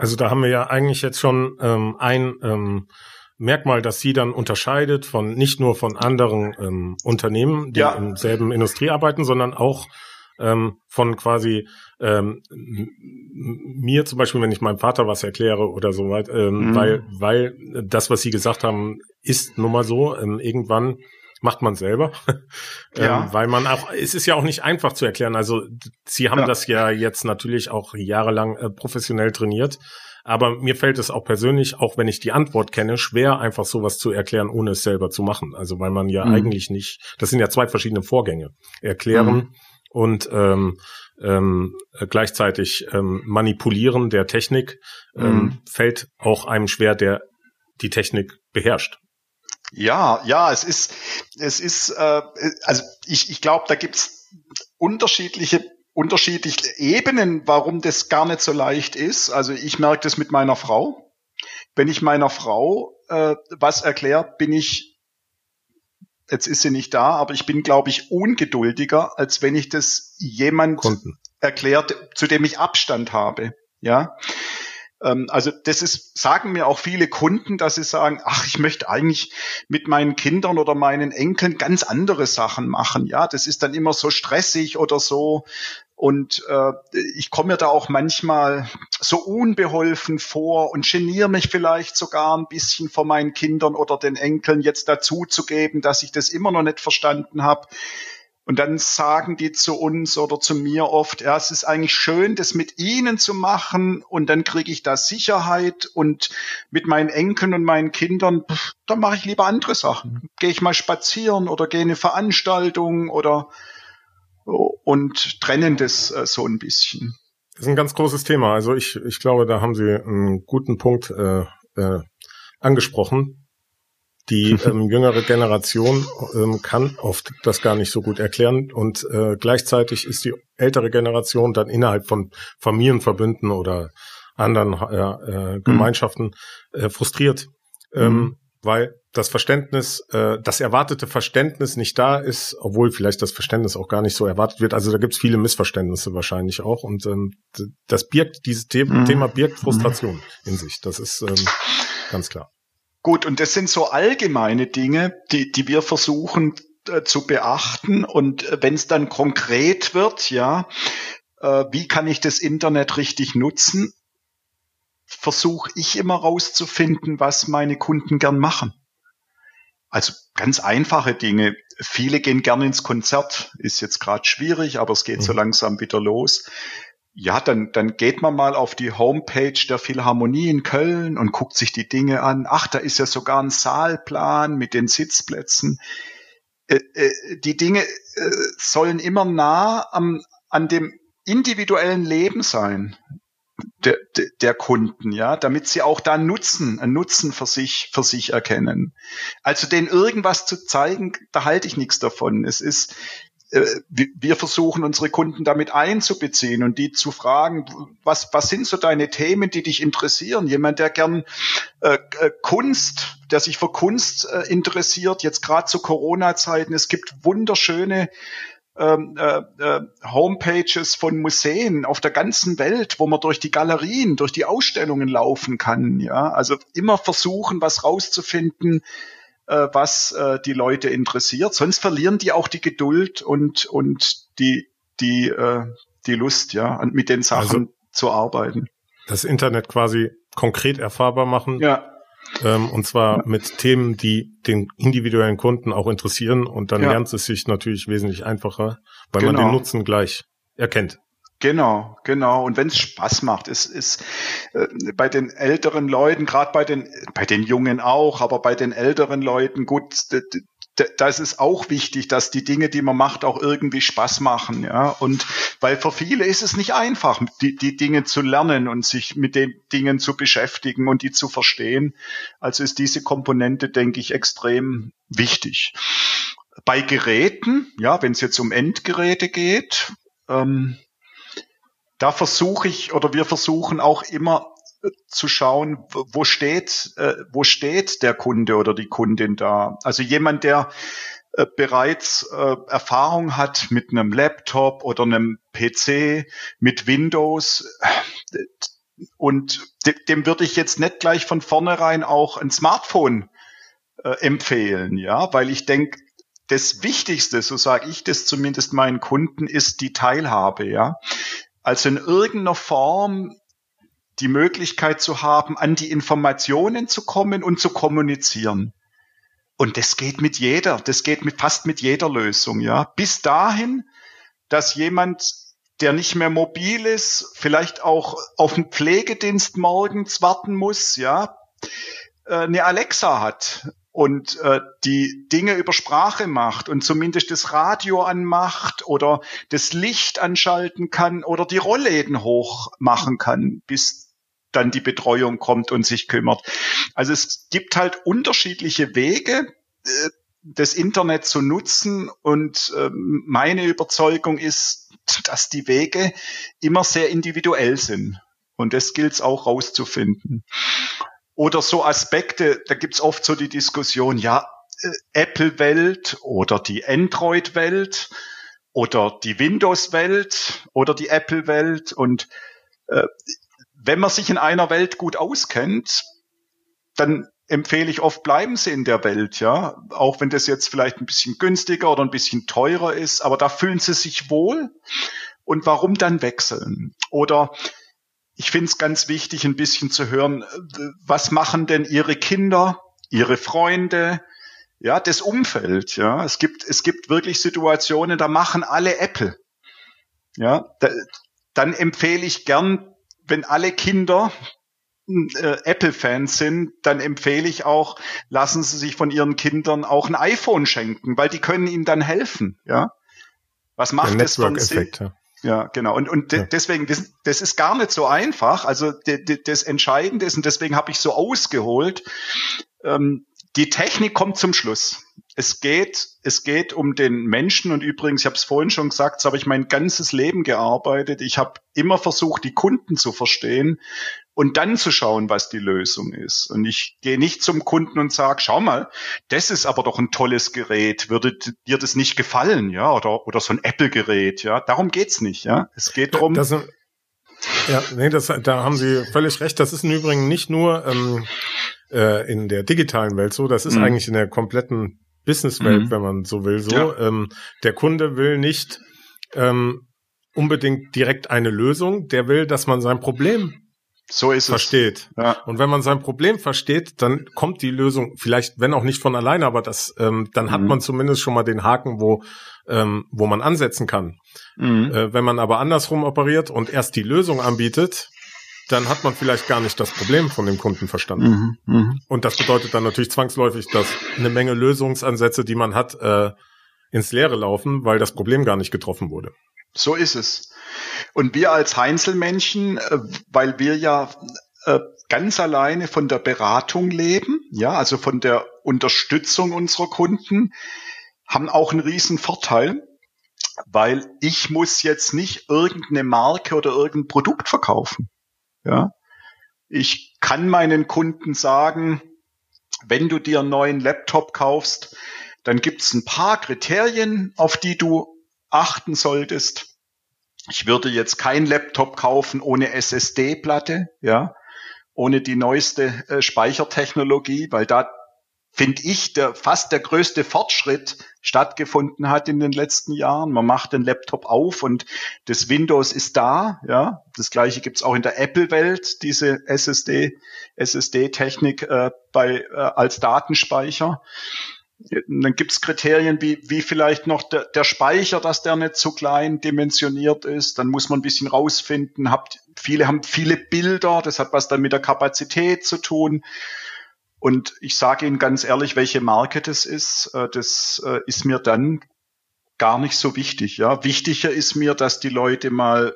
Also da haben wir ja eigentlich jetzt schon ähm, ein ähm, Merkmal, das sie dann unterscheidet von nicht nur von anderen ähm, Unternehmen, die ja. im selben Industrie arbeiten, sondern auch ähm, von quasi ähm, mir zum Beispiel, wenn ich meinem Vater was erkläre oder so weit, ähm, mhm. weil weil das, was Sie gesagt haben, ist nun mal so. Ähm, irgendwann macht man selber, ja. ähm, weil man auch, es ist ja auch nicht einfach zu erklären. Also Sie haben ja. das ja jetzt natürlich auch jahrelang äh, professionell trainiert. Aber mir fällt es auch persönlich, auch wenn ich die Antwort kenne, schwer, einfach sowas zu erklären, ohne es selber zu machen. Also weil man ja mhm. eigentlich nicht, das sind ja zwei verschiedene Vorgänge. Erklären mhm. und ähm, ähm, gleichzeitig ähm, manipulieren der Technik ähm, mhm. fällt auch einem schwer, der die Technik beherrscht. Ja, ja, es ist, es ist, äh, also ich, ich glaube, da gibt's unterschiedliche unterschiedliche Ebenen, warum das gar nicht so leicht ist. Also ich merke das mit meiner Frau. Wenn ich meiner Frau äh, was erkläre, bin ich, jetzt ist sie nicht da, aber ich bin, glaube ich, ungeduldiger, als wenn ich das jemand Kunden. erklärt, zu dem ich Abstand habe. Ja. Ähm, also das ist, sagen mir auch viele Kunden, dass sie sagen, ach, ich möchte eigentlich mit meinen Kindern oder meinen Enkeln ganz andere Sachen machen. Ja, das ist dann immer so stressig oder so. Und äh, ich komme mir da auch manchmal so unbeholfen vor und geniere mich vielleicht sogar ein bisschen vor meinen Kindern oder den Enkeln jetzt dazu zu geben, dass ich das immer noch nicht verstanden habe. Und dann sagen die zu uns oder zu mir oft, ja, es ist eigentlich schön, das mit ihnen zu machen und dann kriege ich da Sicherheit und mit meinen Enkeln und meinen Kindern, pff, dann mache ich lieber andere Sachen. Gehe ich mal spazieren oder gehe in eine Veranstaltung oder und trennen das äh, so ein bisschen. Das ist ein ganz großes Thema. Also ich, ich glaube, da haben Sie einen guten Punkt äh, äh, angesprochen die ähm, jüngere Generation ähm, kann oft das gar nicht so gut erklären und äh, gleichzeitig ist die ältere Generation dann innerhalb von Familienverbünden oder anderen äh, äh, Gemeinschaften äh, frustriert, ähm, mhm. weil das Verständnis, äh, das erwartete Verständnis nicht da ist, obwohl vielleicht das Verständnis auch gar nicht so erwartet wird. Also da gibt es viele Missverständnisse wahrscheinlich auch und ähm, das birgt, dieses The mhm. Thema birgt Frustration mhm. in sich. Das ist ähm, ganz klar. Gut, und das sind so allgemeine Dinge, die, die wir versuchen äh, zu beachten. Und äh, wenn es dann konkret wird, ja, äh, wie kann ich das Internet richtig nutzen, versuche ich immer rauszufinden, was meine Kunden gern machen. Also ganz einfache Dinge. Viele gehen gern ins Konzert, ist jetzt gerade schwierig, aber es geht mhm. so langsam wieder los ja, dann, dann geht man mal auf die Homepage der Philharmonie in Köln und guckt sich die Dinge an. Ach, da ist ja sogar ein Saalplan mit den Sitzplätzen. Äh, äh, die Dinge äh, sollen immer nah am, an dem individuellen Leben sein der, der, Kunden, ja, damit sie auch da Nutzen, einen Nutzen für sich, für sich erkennen. Also denen irgendwas zu zeigen, da halte ich nichts davon. Es ist, wir versuchen unsere Kunden damit einzubeziehen und die zu fragen, was, was sind so deine Themen, die dich interessieren? Jemand, der gern äh, äh Kunst, der sich für Kunst äh, interessiert, jetzt gerade zu Corona-Zeiten, es gibt wunderschöne ähm, äh, äh, Homepages von Museen auf der ganzen Welt, wo man durch die Galerien, durch die Ausstellungen laufen kann. Ja, also immer versuchen, was rauszufinden, äh, was äh, die Leute interessiert. Sonst verlieren die auch die Geduld und, und die, die, äh, die Lust, ja, mit den Sachen also, zu arbeiten. Das Internet quasi konkret erfahrbar machen. Ja. Ähm, und zwar ja. mit Themen, die den individuellen Kunden auch interessieren. Und dann ja. lernt es sich natürlich wesentlich einfacher, weil genau. man den Nutzen gleich erkennt. Genau, genau. Und wenn es Spaß macht, ist, ist äh, bei den älteren Leuten, gerade bei den, bei den Jungen auch, aber bei den älteren Leuten, gut, da ist auch wichtig, dass die Dinge, die man macht, auch irgendwie Spaß machen, ja. Und weil für viele ist es nicht einfach, die, die Dinge zu lernen und sich mit den Dingen zu beschäftigen und die zu verstehen. Also ist diese Komponente, denke ich, extrem wichtig. bei Geräten, ja, wenn es jetzt um Endgeräte geht, ähm, da versuche ich oder wir versuchen auch immer zu schauen, wo steht, äh, wo steht der Kunde oder die Kundin da. Also jemand, der äh, bereits äh, Erfahrung hat mit einem Laptop oder einem PC, mit Windows, äh, und de dem würde ich jetzt nicht gleich von vornherein auch ein Smartphone äh, empfehlen, ja, weil ich denke, das Wichtigste, so sage ich das zumindest meinen Kunden, ist die Teilhabe, ja. Also in irgendeiner Form die Möglichkeit zu haben, an die Informationen zu kommen und zu kommunizieren. Und das geht mit jeder, das geht mit fast mit jeder Lösung, ja. Bis dahin, dass jemand, der nicht mehr mobil ist, vielleicht auch auf den Pflegedienst morgens warten muss, ja, äh, eine Alexa hat und äh, die Dinge über Sprache macht und zumindest das Radio anmacht oder das Licht anschalten kann oder die Rollläden hoch machen kann, bis dann die Betreuung kommt und sich kümmert. Also es gibt halt unterschiedliche Wege, äh, das Internet zu nutzen und äh, meine Überzeugung ist, dass die Wege immer sehr individuell sind. Und das gilt es auch rauszufinden. Oder so Aspekte, da gibt's oft so die Diskussion, ja, äh, Apple-Welt oder die Android-Welt oder die Windows-Welt oder die Apple-Welt. Und äh, wenn man sich in einer Welt gut auskennt, dann empfehle ich oft, bleiben Sie in der Welt, ja. Auch wenn das jetzt vielleicht ein bisschen günstiger oder ein bisschen teurer ist, aber da fühlen Sie sich wohl. Und warum dann wechseln? Oder ich finde es ganz wichtig, ein bisschen zu hören, was machen denn Ihre Kinder, Ihre Freunde, ja, das Umfeld, ja. Es gibt, es gibt wirklich Situationen, da machen alle Apple. Ja, da, dann empfehle ich gern, wenn alle Kinder äh, Apple-Fans sind, dann empfehle ich auch, lassen Sie sich von Ihren Kindern auch ein iPhone schenken, weil die können Ihnen dann helfen, ja. Was macht das für einen Sinn? Ja. Ja, genau. Und, und ja. deswegen, das, das ist gar nicht so einfach. Also de, de, das Entscheidende ist, und deswegen habe ich so ausgeholt, ähm, die Technik kommt zum Schluss. Es geht, es geht um den Menschen und übrigens, ich habe es vorhin schon gesagt, so habe ich mein ganzes Leben gearbeitet. Ich habe immer versucht, die Kunden zu verstehen und dann zu schauen, was die Lösung ist. Und ich gehe nicht zum Kunden und sage, schau mal, das ist aber doch ein tolles Gerät, würde dir das nicht gefallen, ja, oder, oder so ein Apple-Gerät, ja. Darum geht's nicht, ja. Es geht darum. Das, ja, nee, das, da haben Sie völlig recht. Das ist im Übrigen nicht nur ähm, äh, in der digitalen Welt so, das ist mhm. eigentlich in der kompletten Businesswelt, mhm. wenn man so will, so. Ja. Ähm, der Kunde will nicht ähm, unbedingt direkt eine Lösung, der will, dass man sein Problem so ist versteht. Es. Ja. Und wenn man sein Problem versteht, dann kommt die Lösung vielleicht, wenn auch nicht von alleine, aber das, ähm, dann mhm. hat man zumindest schon mal den Haken, wo ähm, wo man ansetzen kann. Mhm. Äh, wenn man aber andersrum operiert und erst die Lösung anbietet, dann hat man vielleicht gar nicht das Problem von dem Kunden verstanden. Mhm. mhm. Und das bedeutet dann natürlich zwangsläufig, dass eine Menge Lösungsansätze, die man hat, äh, ins Leere laufen, weil das Problem gar nicht getroffen wurde. So ist es. Und wir als Einzelmenschen, äh, weil wir ja äh, ganz alleine von der Beratung leben, ja, also von der Unterstützung unserer Kunden, haben auch einen riesen Vorteil, weil ich muss jetzt nicht irgendeine Marke oder irgendein Produkt verkaufen. Ja, ich kann meinen Kunden sagen, wenn du dir einen neuen Laptop kaufst, dann gibt es ein paar Kriterien, auf die du achten solltest. Ich würde jetzt kein Laptop kaufen ohne SSD-Platte, ja, ohne die neueste äh, Speichertechnologie, weil da finde ich, der fast der größte Fortschritt stattgefunden hat in den letzten Jahren. Man macht den Laptop auf und das Windows ist da. Ja, das gleiche gibt's auch in der Apple-Welt, diese SSD, SSD-Technik äh, bei äh, als Datenspeicher. Dann gibt's Kriterien wie, wie vielleicht noch der, der Speicher, dass der nicht zu klein dimensioniert ist. Dann muss man ein bisschen rausfinden. Habt, viele haben viele Bilder, das hat was dann mit der Kapazität zu tun. Und ich sage Ihnen ganz ehrlich, welche Marke das ist, äh, das äh, ist mir dann gar nicht so wichtig. Ja, wichtiger ist mir, dass die Leute mal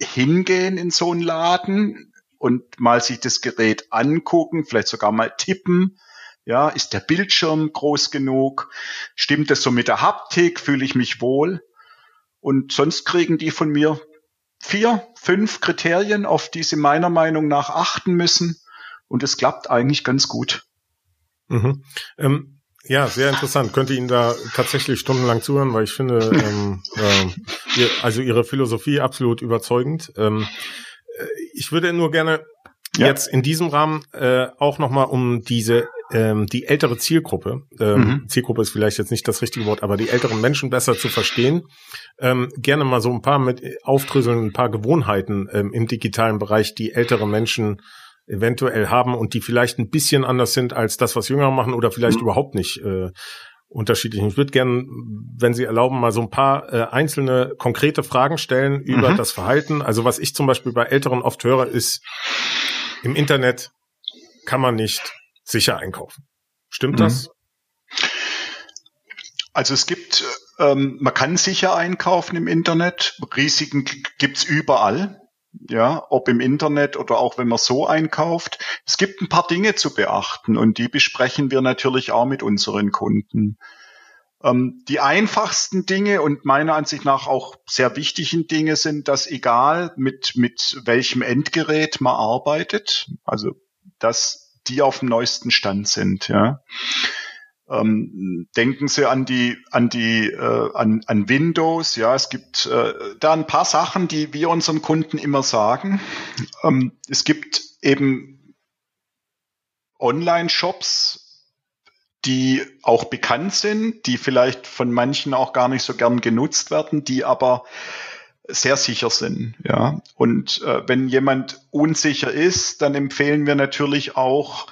hingehen in so einen Laden und mal sich das Gerät angucken, vielleicht sogar mal tippen, Ja, ist der Bildschirm groß genug? Stimmt es so mit der Haptik? Fühle ich mich wohl? Und sonst kriegen die von mir vier, fünf Kriterien, auf die sie meiner Meinung nach achten müssen. Und es klappt eigentlich ganz gut. Mhm. Ähm, ja, sehr interessant. Könnte Ihnen da tatsächlich stundenlang zuhören, weil ich finde, ähm, äh, ihr, also Ihre Philosophie absolut überzeugend. Ähm, äh, ich würde nur gerne ja. jetzt in diesem Rahmen äh, auch nochmal um diese ähm, die ältere Zielgruppe, ähm, mhm. Zielgruppe ist vielleicht jetzt nicht das richtige Wort, aber die älteren Menschen besser zu verstehen, ähm, gerne mal so ein paar mit aufdröseln, ein paar Gewohnheiten ähm, im digitalen Bereich, die ältere Menschen eventuell haben und die vielleicht ein bisschen anders sind als das, was Jüngere machen oder vielleicht mhm. überhaupt nicht äh, unterschiedlich. Ich würde gerne, wenn Sie erlauben, mal so ein paar äh, einzelne konkrete Fragen stellen über mhm. das Verhalten. Also was ich zum Beispiel bei Älteren oft höre, ist, im Internet kann man nicht sicher einkaufen. Stimmt mhm. das? Also es gibt, ähm, man kann sicher einkaufen im Internet. Risiken gibt's überall. Ja, ob im Internet oder auch wenn man so einkauft. Es gibt ein paar Dinge zu beachten und die besprechen wir natürlich auch mit unseren Kunden. Ähm, die einfachsten Dinge und meiner Ansicht nach auch sehr wichtigen Dinge sind, dass egal mit, mit welchem Endgerät man arbeitet, also dass die auf dem neuesten Stand sind, ja. Ähm, denken Sie an die, an die, äh, an, an Windows. Ja, es gibt äh, da ein paar Sachen, die wir unseren Kunden immer sagen. Ähm, es gibt eben Online-Shops, die auch bekannt sind, die vielleicht von manchen auch gar nicht so gern genutzt werden, die aber sehr sicher sind. Ja, und äh, wenn jemand unsicher ist, dann empfehlen wir natürlich auch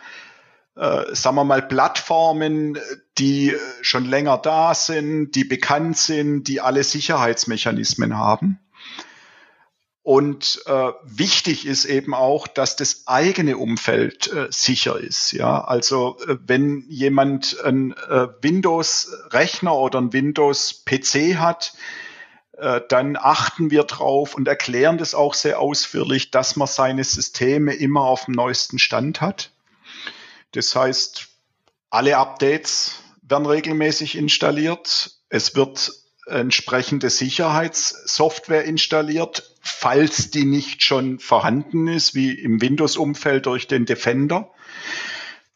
äh, sagen wir mal, Plattformen, die schon länger da sind, die bekannt sind, die alle Sicherheitsmechanismen haben. Und äh, wichtig ist eben auch, dass das eigene Umfeld äh, sicher ist. Ja, also äh, wenn jemand ein äh, Windows-Rechner oder ein Windows-PC hat, dann achten wir drauf und erklären das auch sehr ausführlich, dass man seine Systeme immer auf dem neuesten Stand hat. Das heißt, alle Updates werden regelmäßig installiert. Es wird entsprechende Sicherheitssoftware installiert, falls die nicht schon vorhanden ist, wie im Windows-Umfeld durch den Defender.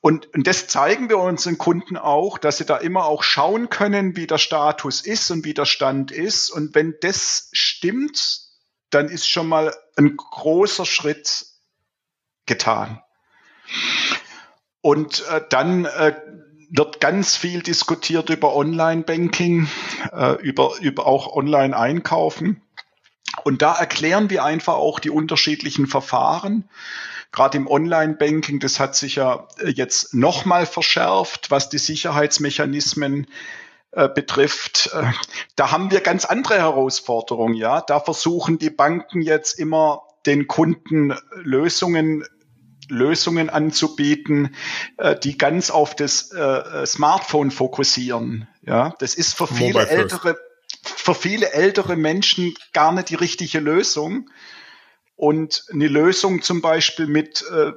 Und, und das zeigen wir unseren Kunden auch, dass sie da immer auch schauen können, wie der Status ist und wie der Stand ist. Und wenn das stimmt, dann ist schon mal ein großer Schritt getan. Und äh, dann äh, wird ganz viel diskutiert über Online-Banking, äh, über, über auch Online-Einkaufen. Und da erklären wir einfach auch die unterschiedlichen Verfahren. Gerade im Online-Banking, das hat sich ja äh, jetzt nochmal verschärft, was die Sicherheitsmechanismen äh, betrifft. Äh, da haben wir ganz andere Herausforderungen. Ja, da versuchen die Banken jetzt immer den Kunden Lösungen Lösungen anzubieten, äh, die ganz auf das äh, Smartphone fokussieren. Ja, das ist für viele ältere, für viele ältere Menschen gar nicht die richtige Lösung. Und eine Lösung zum Beispiel mit äh,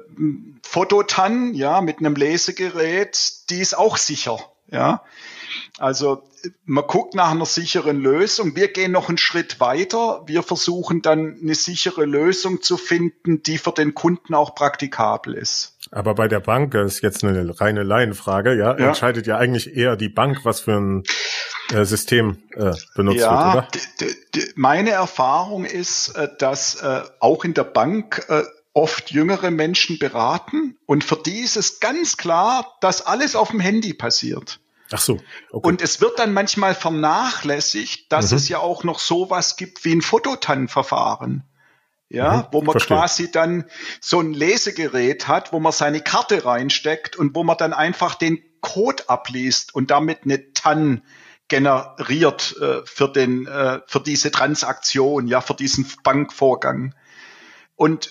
Fototan, ja, mit einem Lesegerät, die ist auch sicher. Ja, also man guckt nach einer sicheren Lösung. Wir gehen noch einen Schritt weiter. Wir versuchen dann eine sichere Lösung zu finden, die für den Kunden auch praktikabel ist. Aber bei der Bank, das ist jetzt eine reine Laienfrage, ja, ja. entscheidet ja eigentlich eher die Bank, was für ein äh, System äh, benutzt ja, wird, oder? Meine Erfahrung ist, äh, dass äh, auch in der Bank äh, oft jüngere Menschen beraten und für die ist es ganz klar, dass alles auf dem Handy passiert. Ach so. Okay. Und es wird dann manchmal vernachlässigt, dass mhm. es ja auch noch sowas gibt wie ein Fototan-Verfahren. Ja, mhm, wo man verstehe. quasi dann so ein Lesegerät hat, wo man seine Karte reinsteckt und wo man dann einfach den Code abliest und damit eine TAN generiert äh, für den äh, für diese Transaktion, ja, für diesen Bankvorgang. Und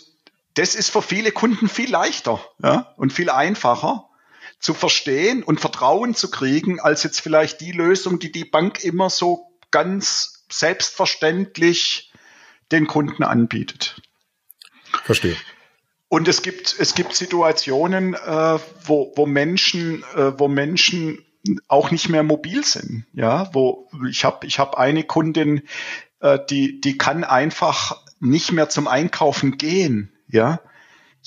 das ist für viele Kunden viel leichter, ja, und viel einfacher zu verstehen und Vertrauen zu kriegen, als jetzt vielleicht die Lösung, die die Bank immer so ganz selbstverständlich den Kunden anbietet. Verstehe. Und es gibt, es gibt Situationen, äh, wo, wo Menschen, äh, wo Menschen auch nicht mehr mobil sind. Ja, wo ich habe ich hab eine Kundin, äh, die, die kann einfach nicht mehr zum Einkaufen gehen. Ja,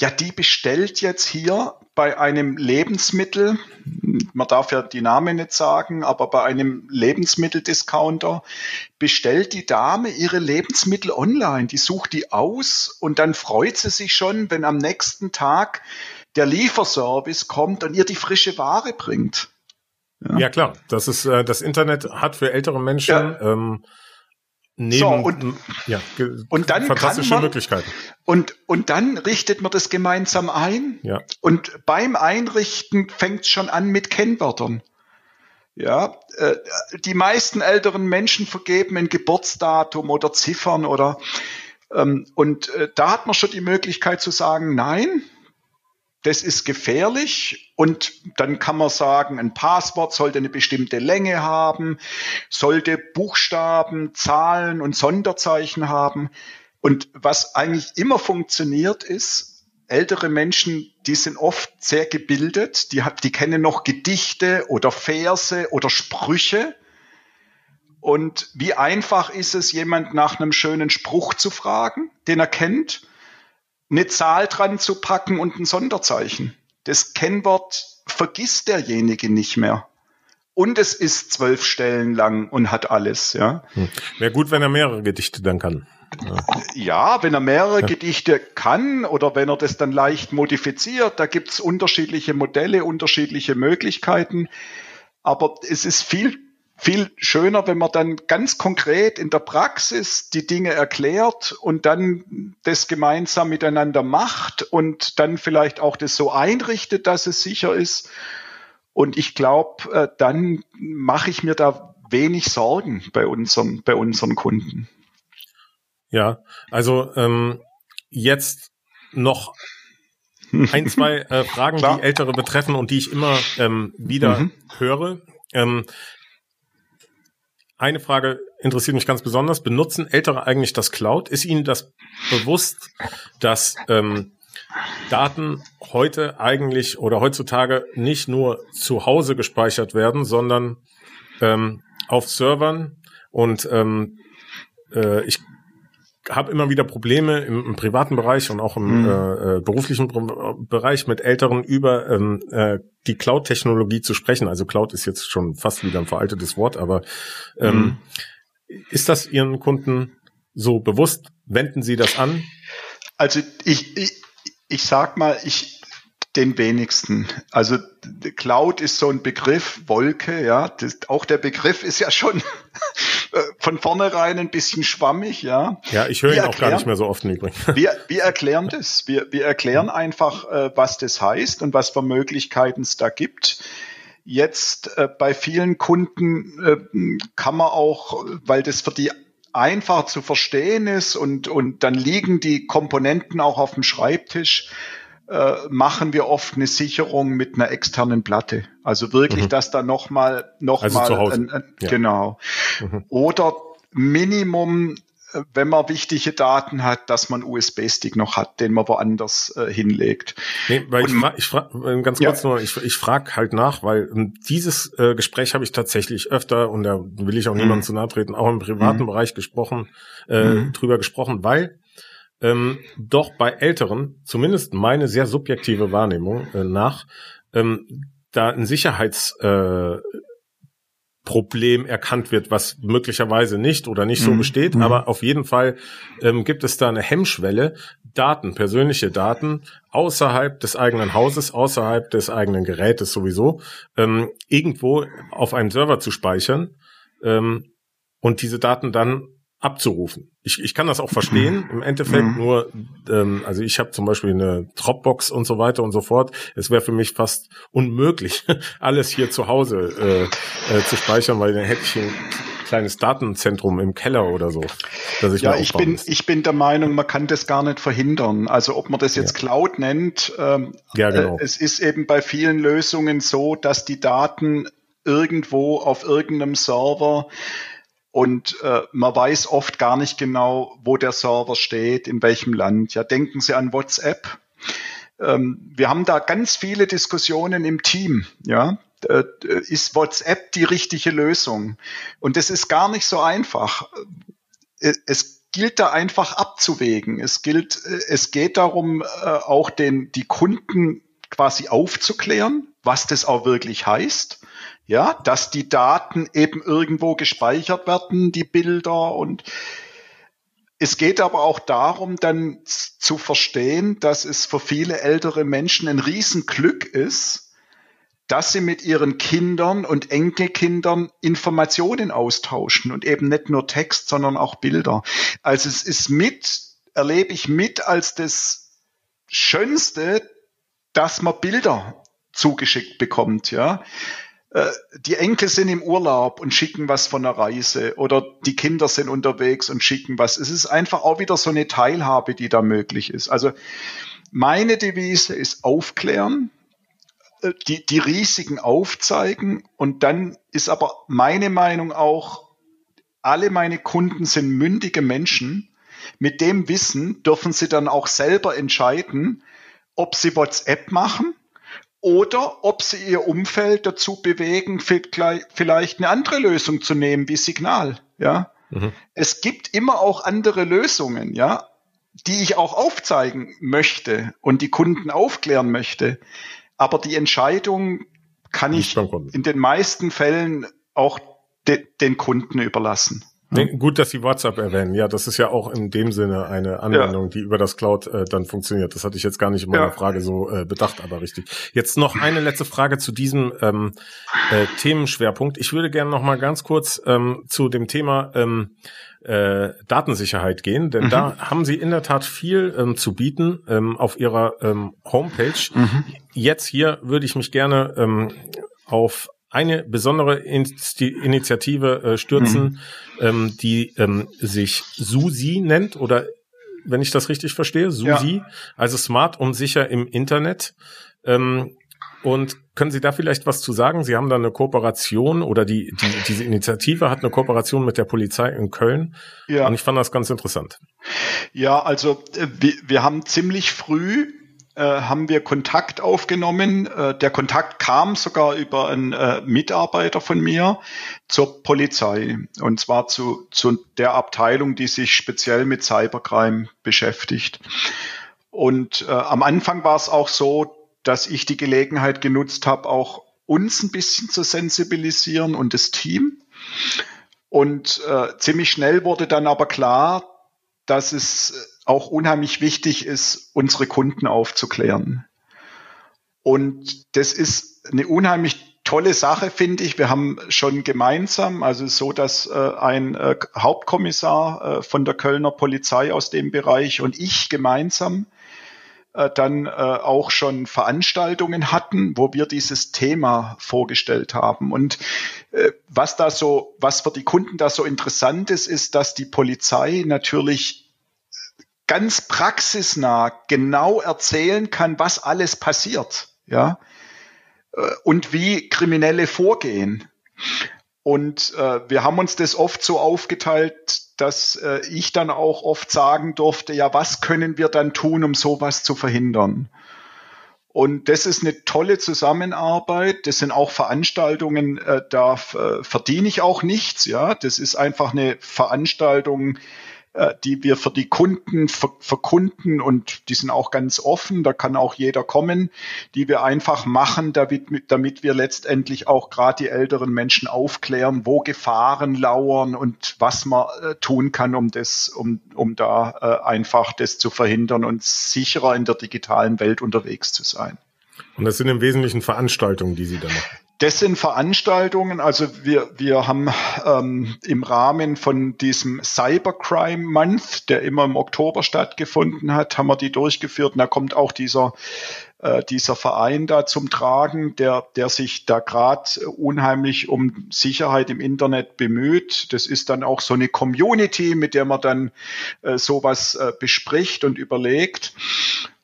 ja, die bestellt jetzt hier bei einem Lebensmittel, man darf ja die Namen nicht sagen, aber bei einem Lebensmitteldiscounter bestellt die Dame ihre Lebensmittel online. Die sucht die aus und dann freut sie sich schon, wenn am nächsten Tag der Lieferservice kommt und ihr die frische Ware bringt. Ja, ja klar. Das ist äh, das Internet hat für ältere Menschen ja. ähm, neben, so, und, ja, und dann fantastische man, Möglichkeiten. Und, und dann richtet man das gemeinsam ein. Ja. Und beim Einrichten fängt es schon an mit Kennwörtern. Ja, äh, die meisten älteren Menschen vergeben ein Geburtsdatum oder Ziffern oder ähm, und äh, da hat man schon die Möglichkeit zu sagen, nein, das ist gefährlich und dann kann man sagen, ein Passwort sollte eine bestimmte Länge haben, sollte Buchstaben, Zahlen und Sonderzeichen haben. Und was eigentlich immer funktioniert ist, ältere Menschen, die sind oft sehr gebildet, die, die kennen noch Gedichte oder Verse oder Sprüche. Und wie einfach ist es, jemand nach einem schönen Spruch zu fragen, den er kennt? Eine Zahl dran zu packen und ein Sonderzeichen. Das Kennwort vergisst derjenige nicht mehr. Und es ist zwölf Stellen lang und hat alles, ja. Hm. Wäre gut, wenn er mehrere Gedichte dann kann. Ja, ja wenn er mehrere ja. Gedichte kann oder wenn er das dann leicht modifiziert, da gibt's unterschiedliche Modelle, unterschiedliche Möglichkeiten. Aber es ist viel viel schöner, wenn man dann ganz konkret in der Praxis die Dinge erklärt und dann das gemeinsam miteinander macht und dann vielleicht auch das so einrichtet, dass es sicher ist. Und ich glaube, äh, dann mache ich mir da wenig Sorgen bei unseren, bei unseren Kunden. Ja, also ähm, jetzt noch ein, zwei äh, Fragen, die Ältere betreffen und die ich immer ähm, wieder mhm. höre. Ähm, eine Frage interessiert mich ganz besonders. Benutzen Ältere eigentlich das Cloud? Ist Ihnen das bewusst, dass ähm, Daten heute eigentlich oder heutzutage nicht nur zu Hause gespeichert werden, sondern ähm, auf Servern und ähm, äh, ich habe immer wieder Probleme im, im, privaten Bereich und auch im mhm. äh, äh beruflichen Bereich mit Älteren über ähm, äh, die Cloud-Technologie zu sprechen. Also Cloud ist jetzt schon fast wieder ein veraltetes Wort, aber ähm, mhm. ist das Ihren Kunden so bewusst? Wenden Sie das an? Also ich, ich, ich sag mal, ich, den wenigsten. Also Cloud ist so ein Begriff, Wolke, ja. Das, auch der Begriff ist ja schon äh, von vornherein ein bisschen schwammig, ja. Ja, ich höre ihn erklären, auch gar nicht mehr so oft im Übrigen. Wir, wir erklären das. Wir, wir erklären einfach, äh, was das heißt und was für Möglichkeiten es da gibt. Jetzt äh, bei vielen Kunden äh, kann man auch, weil das für die einfach zu verstehen ist und, und dann liegen die Komponenten auch auf dem Schreibtisch, äh, machen wir oft eine Sicherung mit einer externen Platte. Also wirklich, mhm. dass da nochmal, noch also mal, ein, ein, ja. genau. Mhm. Oder Minimum, äh, wenn man wichtige Daten hat, dass man USB-Stick noch hat, den man woanders äh, hinlegt. Nee, weil Und, ich frage, ich frag, äh, ganz kurz ja. nur, ich, ich frage halt nach, weil um, dieses äh, Gespräch habe ich tatsächlich öfter und da will ich auch niemandem mhm. zu nahe treten, auch im privaten mhm. Bereich gesprochen, äh, mhm. drüber gesprochen, weil ähm, doch bei Älteren, zumindest meine sehr subjektive Wahrnehmung äh, nach, ähm, da ein Sicherheitsproblem äh, erkannt wird, was möglicherweise nicht oder nicht so mhm. besteht, mhm. aber auf jeden Fall ähm, gibt es da eine Hemmschwelle, Daten, persönliche Daten außerhalb des eigenen Hauses, außerhalb des eigenen Gerätes sowieso, ähm, irgendwo auf einem Server zu speichern ähm, und diese Daten dann abzurufen. Ich, ich kann das auch verstehen. Im Endeffekt mhm. nur, ähm, also ich habe zum Beispiel eine Dropbox und so weiter und so fort. Es wäre für mich fast unmöglich, alles hier zu Hause äh, äh, zu speichern, weil dann hätte ich ein kleines Datenzentrum im Keller oder so. Dass ich ja, ich bin, muss. ich bin der Meinung, man kann das gar nicht verhindern. Also ob man das jetzt ja. Cloud nennt, ähm, ja, genau. äh, es ist eben bei vielen Lösungen so, dass die Daten irgendwo auf irgendeinem Server und äh, man weiß oft gar nicht genau, wo der Server steht, in welchem Land. Ja, denken Sie an WhatsApp. Ähm, wir haben da ganz viele Diskussionen im Team, ja. Äh, ist WhatsApp die richtige Lösung? Und das ist gar nicht so einfach. Äh, es gilt da einfach abzuwägen. Es gilt, äh, es geht darum, auch den, die Kunden quasi aufzuklären, was das auch wirklich heißt. Ja, dass die Daten eben irgendwo gespeichert werden, die Bilder und es geht aber auch darum, dann zu verstehen, dass es für viele ältere Menschen ein Riesenglück ist, dass sie mit ihren Kindern und Enkelkindern Informationen austauschen und eben nicht nur Text, sondern auch Bilder. Also es ist mit, erlebe ich mit als das Schönste, dass man Bilder zugeschickt bekommt, ja. Äh, die Enkel sind im Urlaub und schicken was von der Reise oder die Kinder sind unterwegs und schicken was. Es ist einfach auch wieder so eine Teilhabe, die da möglich ist. Also meine Devise ist aufklären, äh, die, die Risiken aufzeigen und dann ist aber meine Meinung auch, alle meine Kunden sind mündige Menschen. Mit dem Wissen dürfen sie dann auch selber entscheiden, ob sie WhatsApp machen oder ob sie ihr Umfeld dazu bewegen, vielleicht eine andere Lösung zu nehmen, wie Signal. Ja, mhm. es gibt immer auch andere Lösungen, ja, die ich auch aufzeigen möchte und die Kunden aufklären möchte. Aber die Entscheidung kann ich in den meisten Fällen auch de den Kunden überlassen. Nee, gut, dass Sie WhatsApp erwähnen. Ja, das ist ja auch in dem Sinne eine Anwendung, ja. die über das Cloud äh, dann funktioniert. Das hatte ich jetzt gar nicht in meiner ja. Frage so äh, bedacht, aber richtig. Jetzt noch eine letzte Frage zu diesem ähm, äh, Themenschwerpunkt. Ich würde gerne noch mal ganz kurz ähm, zu dem Thema ähm, äh, Datensicherheit gehen, denn mhm. da haben Sie in der Tat viel ähm, zu bieten ähm, auf Ihrer ähm, Homepage. Mhm. Jetzt hier würde ich mich gerne ähm, auf eine besondere Initiative äh, stürzen, mhm. ähm, die ähm, sich SUSI nennt oder wenn ich das richtig verstehe, SUSI, ja. also smart und sicher im Internet. Ähm, und können Sie da vielleicht was zu sagen? Sie haben da eine Kooperation oder die, die diese Initiative hat eine Kooperation mit der Polizei in Köln. Ja. Und ich fand das ganz interessant. Ja, also äh, wir, wir haben ziemlich früh äh, haben wir Kontakt aufgenommen. Äh, der Kontakt kam sogar über einen äh, Mitarbeiter von mir zur Polizei und zwar zu, zu der Abteilung, die sich speziell mit Cybercrime beschäftigt. Und äh, am Anfang war es auch so, dass ich die Gelegenheit genutzt habe, auch uns ein bisschen zu sensibilisieren und das Team. Und äh, ziemlich schnell wurde dann aber klar, dass es auch unheimlich wichtig ist, unsere Kunden aufzuklären. Und das ist eine unheimlich tolle Sache, finde ich. Wir haben schon gemeinsam, also so, dass äh, ein äh, Hauptkommissar äh, von der Kölner Polizei aus dem Bereich und ich gemeinsam äh, dann äh, auch schon Veranstaltungen hatten, wo wir dieses Thema vorgestellt haben. Und äh, was da so, was für die Kunden da so interessant ist, ist, dass die Polizei natürlich ganz praxisnah genau erzählen kann, was alles passiert, ja, äh, und wie Kriminelle vorgehen. Und äh, wir haben uns das oft so aufgeteilt, dass äh, ich dann auch oft sagen durfte, ja, was können wir dann tun, um sowas zu verhindern? Und das ist eine tolle Zusammenarbeit. Das sind auch Veranstaltungen, äh, da äh, verdiene ich auch nichts. Ja, das ist einfach eine Veranstaltung, äh, die wir für die Kunden ver verkunden und die sind auch ganz offen, da kann auch jeder kommen, die wir einfach machen, damit, damit wir letztendlich auch gerade die älteren Menschen aufklären, wo Gefahren lauern und was man äh, tun kann, um das, um, um da äh, einfach das zu verhindern und sicherer in der digitalen Welt unterwegs zu sein. Und das sind im Wesentlichen Veranstaltungen, die Sie da machen. Das sind Veranstaltungen, also wir, wir haben ähm, im Rahmen von diesem Cybercrime Month, der immer im Oktober stattgefunden hat, haben wir die durchgeführt. Und da kommt auch dieser, äh, dieser Verein da zum Tragen, der, der sich da gerade unheimlich um Sicherheit im Internet bemüht. Das ist dann auch so eine Community, mit der man dann äh, sowas äh, bespricht und überlegt.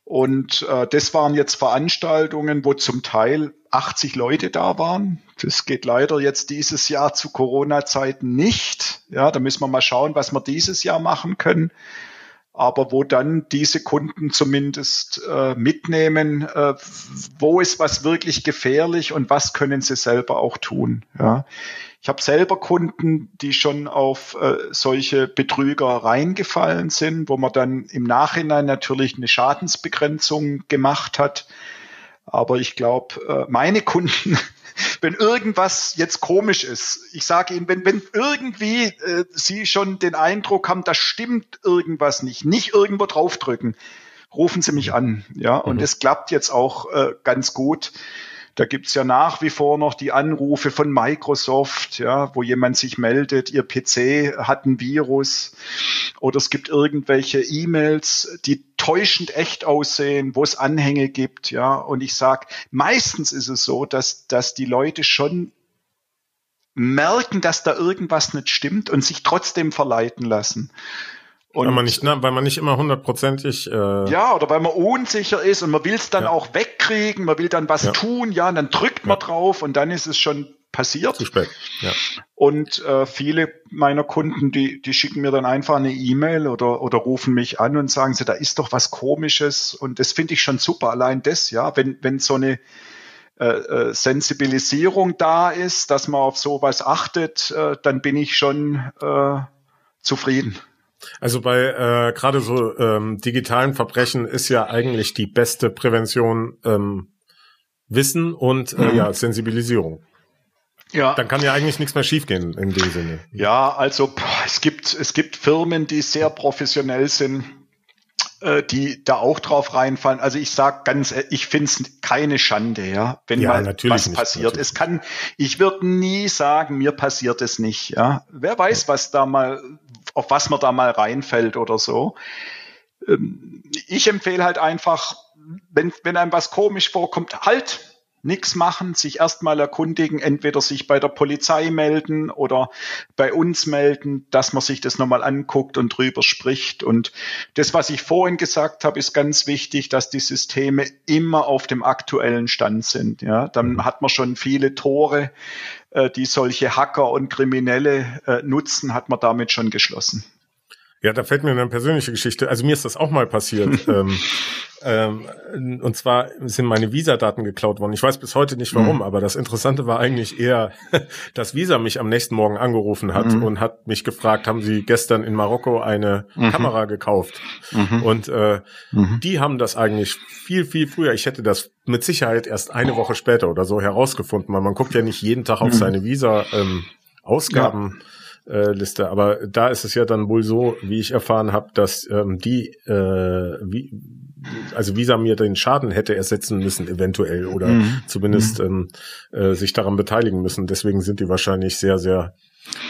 Und äh, das waren jetzt Veranstaltungen, wo zum Teil 80 Leute da waren. Das geht leider jetzt dieses Jahr zu Corona-Zeiten nicht. Ja, da müssen wir mal schauen, was wir dieses Jahr machen können. aber wo dann diese Kunden zumindest äh, mitnehmen, äh, wo ist was wirklich gefährlich und was können sie selber auch tun. Ja. Ich habe selber Kunden, die schon auf äh, solche Betrüger reingefallen sind, wo man dann im Nachhinein natürlich eine Schadensbegrenzung gemacht hat. Aber ich glaube, äh, meine Kunden wenn irgendwas jetzt komisch ist, ich sage Ihnen, wenn, wenn irgendwie äh, Sie schon den Eindruck haben, da stimmt irgendwas nicht, nicht irgendwo draufdrücken, rufen Sie mich an. Ja, und mhm. es klappt jetzt auch äh, ganz gut. Da gibt's ja nach wie vor noch die Anrufe von Microsoft, ja, wo jemand sich meldet, ihr PC hat ein Virus oder es gibt irgendwelche E-Mails, die täuschend echt aussehen, wo es Anhänge gibt, ja. Und ich sag, meistens ist es so, dass, dass die Leute schon merken, dass da irgendwas nicht stimmt und sich trotzdem verleiten lassen. Und weil man nicht, ne, weil man nicht immer hundertprozentig. Äh ja, oder weil man unsicher ist und man will es dann ja. auch wegkriegen, man will dann was ja. tun, ja, und dann drückt man drauf und dann ist es schon passiert. Zu spät. Ja. Und äh, viele meiner Kunden, die, die schicken mir dann einfach eine E-Mail oder, oder rufen mich an und sagen sie, da ist doch was Komisches. Und das finde ich schon super. Allein das, ja, wenn, wenn so eine äh, äh, Sensibilisierung da ist, dass man auf sowas achtet, äh, dann bin ich schon äh, zufrieden. Also bei äh, gerade so ähm, digitalen Verbrechen ist ja eigentlich die beste Prävention ähm, Wissen und äh, mhm. ja Sensibilisierung. Ja. Dann kann ja eigentlich nichts mehr schiefgehen in dem Sinne. Ja, also es gibt es gibt Firmen, die sehr professionell sind, äh, die da auch drauf reinfallen. Also ich sag ganz, äh, ich finde es keine Schande, ja, wenn ja, mal was nicht, passiert. Natürlich. Es kann, ich würde nie sagen, mir passiert es nicht, ja. Wer weiß, was da mal auf was man da mal reinfällt oder so. Ähm, ich empfehle halt einfach, wenn, wenn einem was komisch vorkommt, halt, nichts machen, sich erstmal erkundigen, entweder sich bei der Polizei melden oder bei uns melden, dass man sich das nochmal anguckt und drüber spricht. Und das, was ich vorhin gesagt habe, ist ganz wichtig, dass die Systeme immer auf dem aktuellen Stand sind. Ja, dann mhm. hat man schon viele Tore, äh, die solche Hacker und Kriminelle äh, nutzen, hat man damit schon geschlossen. Ja, da fällt mir eine persönliche Geschichte. Also mir ist das auch mal passiert. ähm, ähm, und zwar sind meine Visa-Daten geklaut worden. Ich weiß bis heute nicht warum, mhm. aber das Interessante war eigentlich eher, dass Visa mich am nächsten Morgen angerufen hat mhm. und hat mich gefragt, haben Sie gestern in Marokko eine mhm. Kamera gekauft? Mhm. Und äh, mhm. die haben das eigentlich viel, viel früher. Ich hätte das mit Sicherheit erst eine Woche später oder so herausgefunden, weil man guckt ja nicht jeden Tag auf mhm. seine Visa-Ausgaben. Ähm, ja äh, Liste. Aber da ist es ja dann wohl so, wie ich erfahren habe, dass ähm, die, äh, wie, also Visa mir den Schaden hätte ersetzen müssen, eventuell, oder mhm. zumindest mhm. ähm, äh, sich daran beteiligen müssen. Deswegen sind die wahrscheinlich sehr, sehr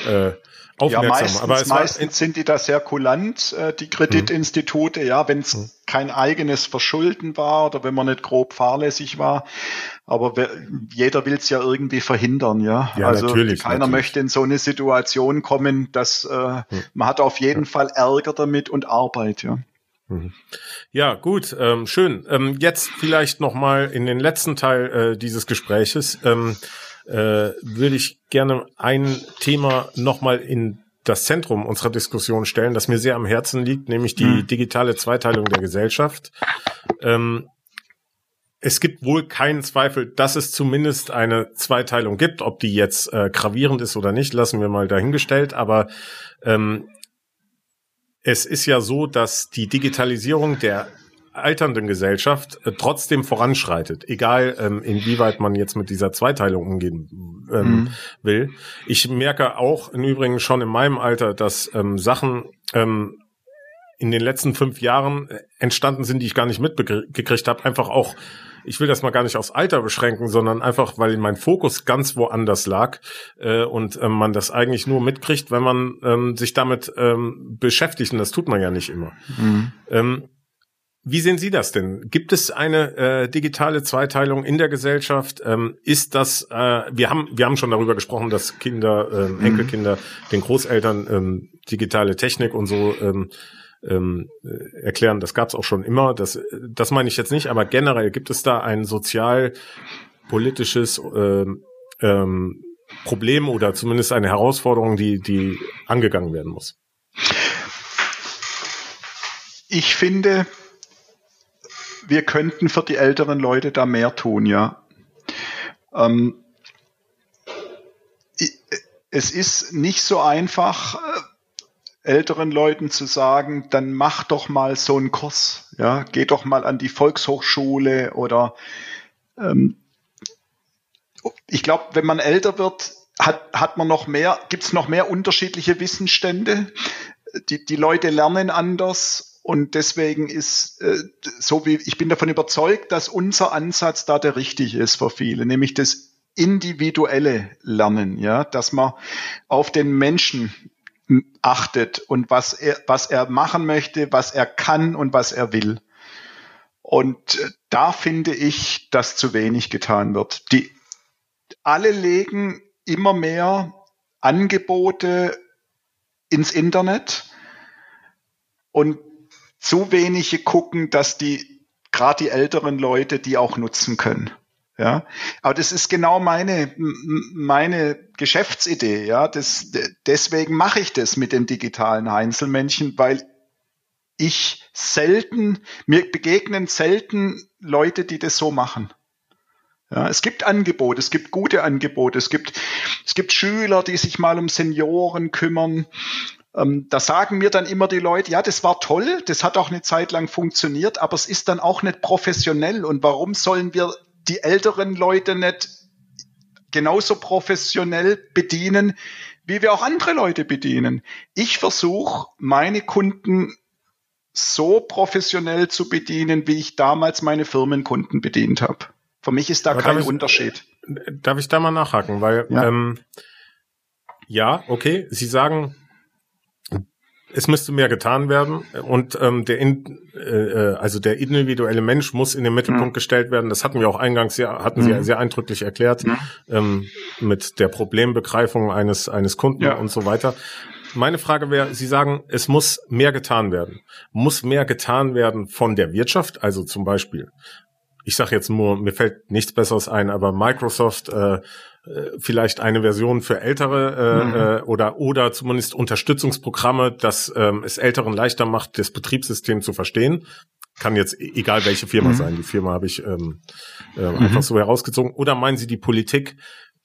äh, aufmerksam. Ja, meistens, aber meistens sind die da sehr kulant, äh, die Kreditinstitute, mhm. ja, wenn es mhm. kein eigenes Verschulden war oder wenn man nicht grob fahrlässig war. Aber wer, jeder will es ja irgendwie verhindern, ja. ja also natürlich, keiner natürlich. möchte in so eine Situation kommen, dass äh, mhm. man hat auf jeden ja. Fall Ärger damit und Arbeit, ja. Mhm. Ja, gut, ähm, schön. Ähm, jetzt vielleicht noch mal in den letzten Teil äh, dieses Gespräches. Ähm, äh, würde ich gerne ein Thema nochmal in das Zentrum unserer Diskussion stellen, das mir sehr am Herzen liegt, nämlich die mhm. digitale Zweiteilung der Gesellschaft. Ähm, es gibt wohl keinen Zweifel, dass es zumindest eine Zweiteilung gibt. Ob die jetzt äh, gravierend ist oder nicht, lassen wir mal dahingestellt. Aber ähm, es ist ja so, dass die Digitalisierung der alternden Gesellschaft äh, trotzdem voranschreitet, egal ähm, inwieweit man jetzt mit dieser Zweiteilung umgehen ähm, mhm. will. Ich merke auch im Übrigen schon in meinem Alter, dass ähm, Sachen ähm, in den letzten fünf Jahren äh, entstanden sind, die ich gar nicht mitgekriegt habe, einfach auch ich will das mal gar nicht aufs Alter beschränken, sondern einfach, weil mein Fokus ganz woanders lag äh, und ähm, man das eigentlich nur mitkriegt, wenn man ähm, sich damit ähm, beschäftigt. Und das tut man ja nicht immer. Mhm. Ähm, wie sehen Sie das denn? Gibt es eine äh, digitale Zweiteilung in der Gesellschaft? Ähm, ist das? Äh, wir haben wir haben schon darüber gesprochen, dass Kinder, ähm, mhm. Enkelkinder den Großeltern ähm, digitale Technik und so ähm, ähm, äh, erklären. Das gab es auch schon immer. Das das meine ich jetzt nicht. Aber generell gibt es da ein sozial-politisches ähm, ähm, Problem oder zumindest eine Herausforderung, die die angegangen werden muss. ich finde, wir könnten für die älteren Leute da mehr tun, ja. Ähm, es ist nicht so einfach, äh, älteren Leuten zu sagen, dann mach doch mal so einen Kurs, ja, geh doch mal an die Volkshochschule oder ähm, ich glaube, wenn man älter wird, hat, hat man noch mehr, gibt es noch mehr unterschiedliche Wissensstände. Die, die Leute lernen anders und deswegen ist äh, so wie ich bin davon überzeugt, dass unser Ansatz da der richtige ist für viele, nämlich das individuelle Lernen, ja, dass man auf den Menschen achtet und was er, was er machen möchte, was er kann und was er will. Und äh, da finde ich, dass zu wenig getan wird. Die, alle legen immer mehr Angebote ins Internet und zu wenige gucken, dass die gerade die älteren Leute die auch nutzen können. Ja, aber das ist genau meine meine Geschäftsidee. Ja, das, deswegen mache ich das mit den digitalen Einzelmännchen, weil ich selten mir begegnen selten Leute, die das so machen. Ja, es gibt Angebote, es gibt gute Angebote, es gibt es gibt Schüler, die sich mal um Senioren kümmern. Ähm, da sagen mir dann immer die Leute, ja, das war toll, das hat auch eine Zeit lang funktioniert, aber es ist dann auch nicht professionell. Und warum sollen wir die älteren Leute nicht genauso professionell bedienen, wie wir auch andere Leute bedienen. Ich versuche, meine Kunden so professionell zu bedienen, wie ich damals meine Firmenkunden bedient habe. Für mich ist da Aber kein ich, Unterschied. Darf ich da mal nachhaken? Weil ja. Ähm, ja, okay, Sie sagen, es müsste mehr getan werden und ähm, der in, äh, äh, also der individuelle Mensch muss in den Mittelpunkt mhm. gestellt werden. Das hatten wir auch eingangs sehr, hatten Sie mhm. sehr eindrücklich erklärt mhm. ähm, mit der Problembegreifung eines eines Kunden ja. und so weiter. Meine Frage wäre, Sie sagen, es muss mehr getan werden. Muss mehr getan werden von der Wirtschaft, also zum Beispiel ich sage jetzt nur, mir fällt nichts Besseres ein, aber Microsoft äh, äh, vielleicht eine Version für ältere äh, mhm. äh, oder oder zumindest Unterstützungsprogramme, dass ähm, es Älteren leichter macht, das Betriebssystem zu verstehen. Kann jetzt e-, egal welche Firma mhm. sein. Die Firma habe ich ähm, äh, mhm. einfach so herausgezogen. Oder meinen Sie die Politik,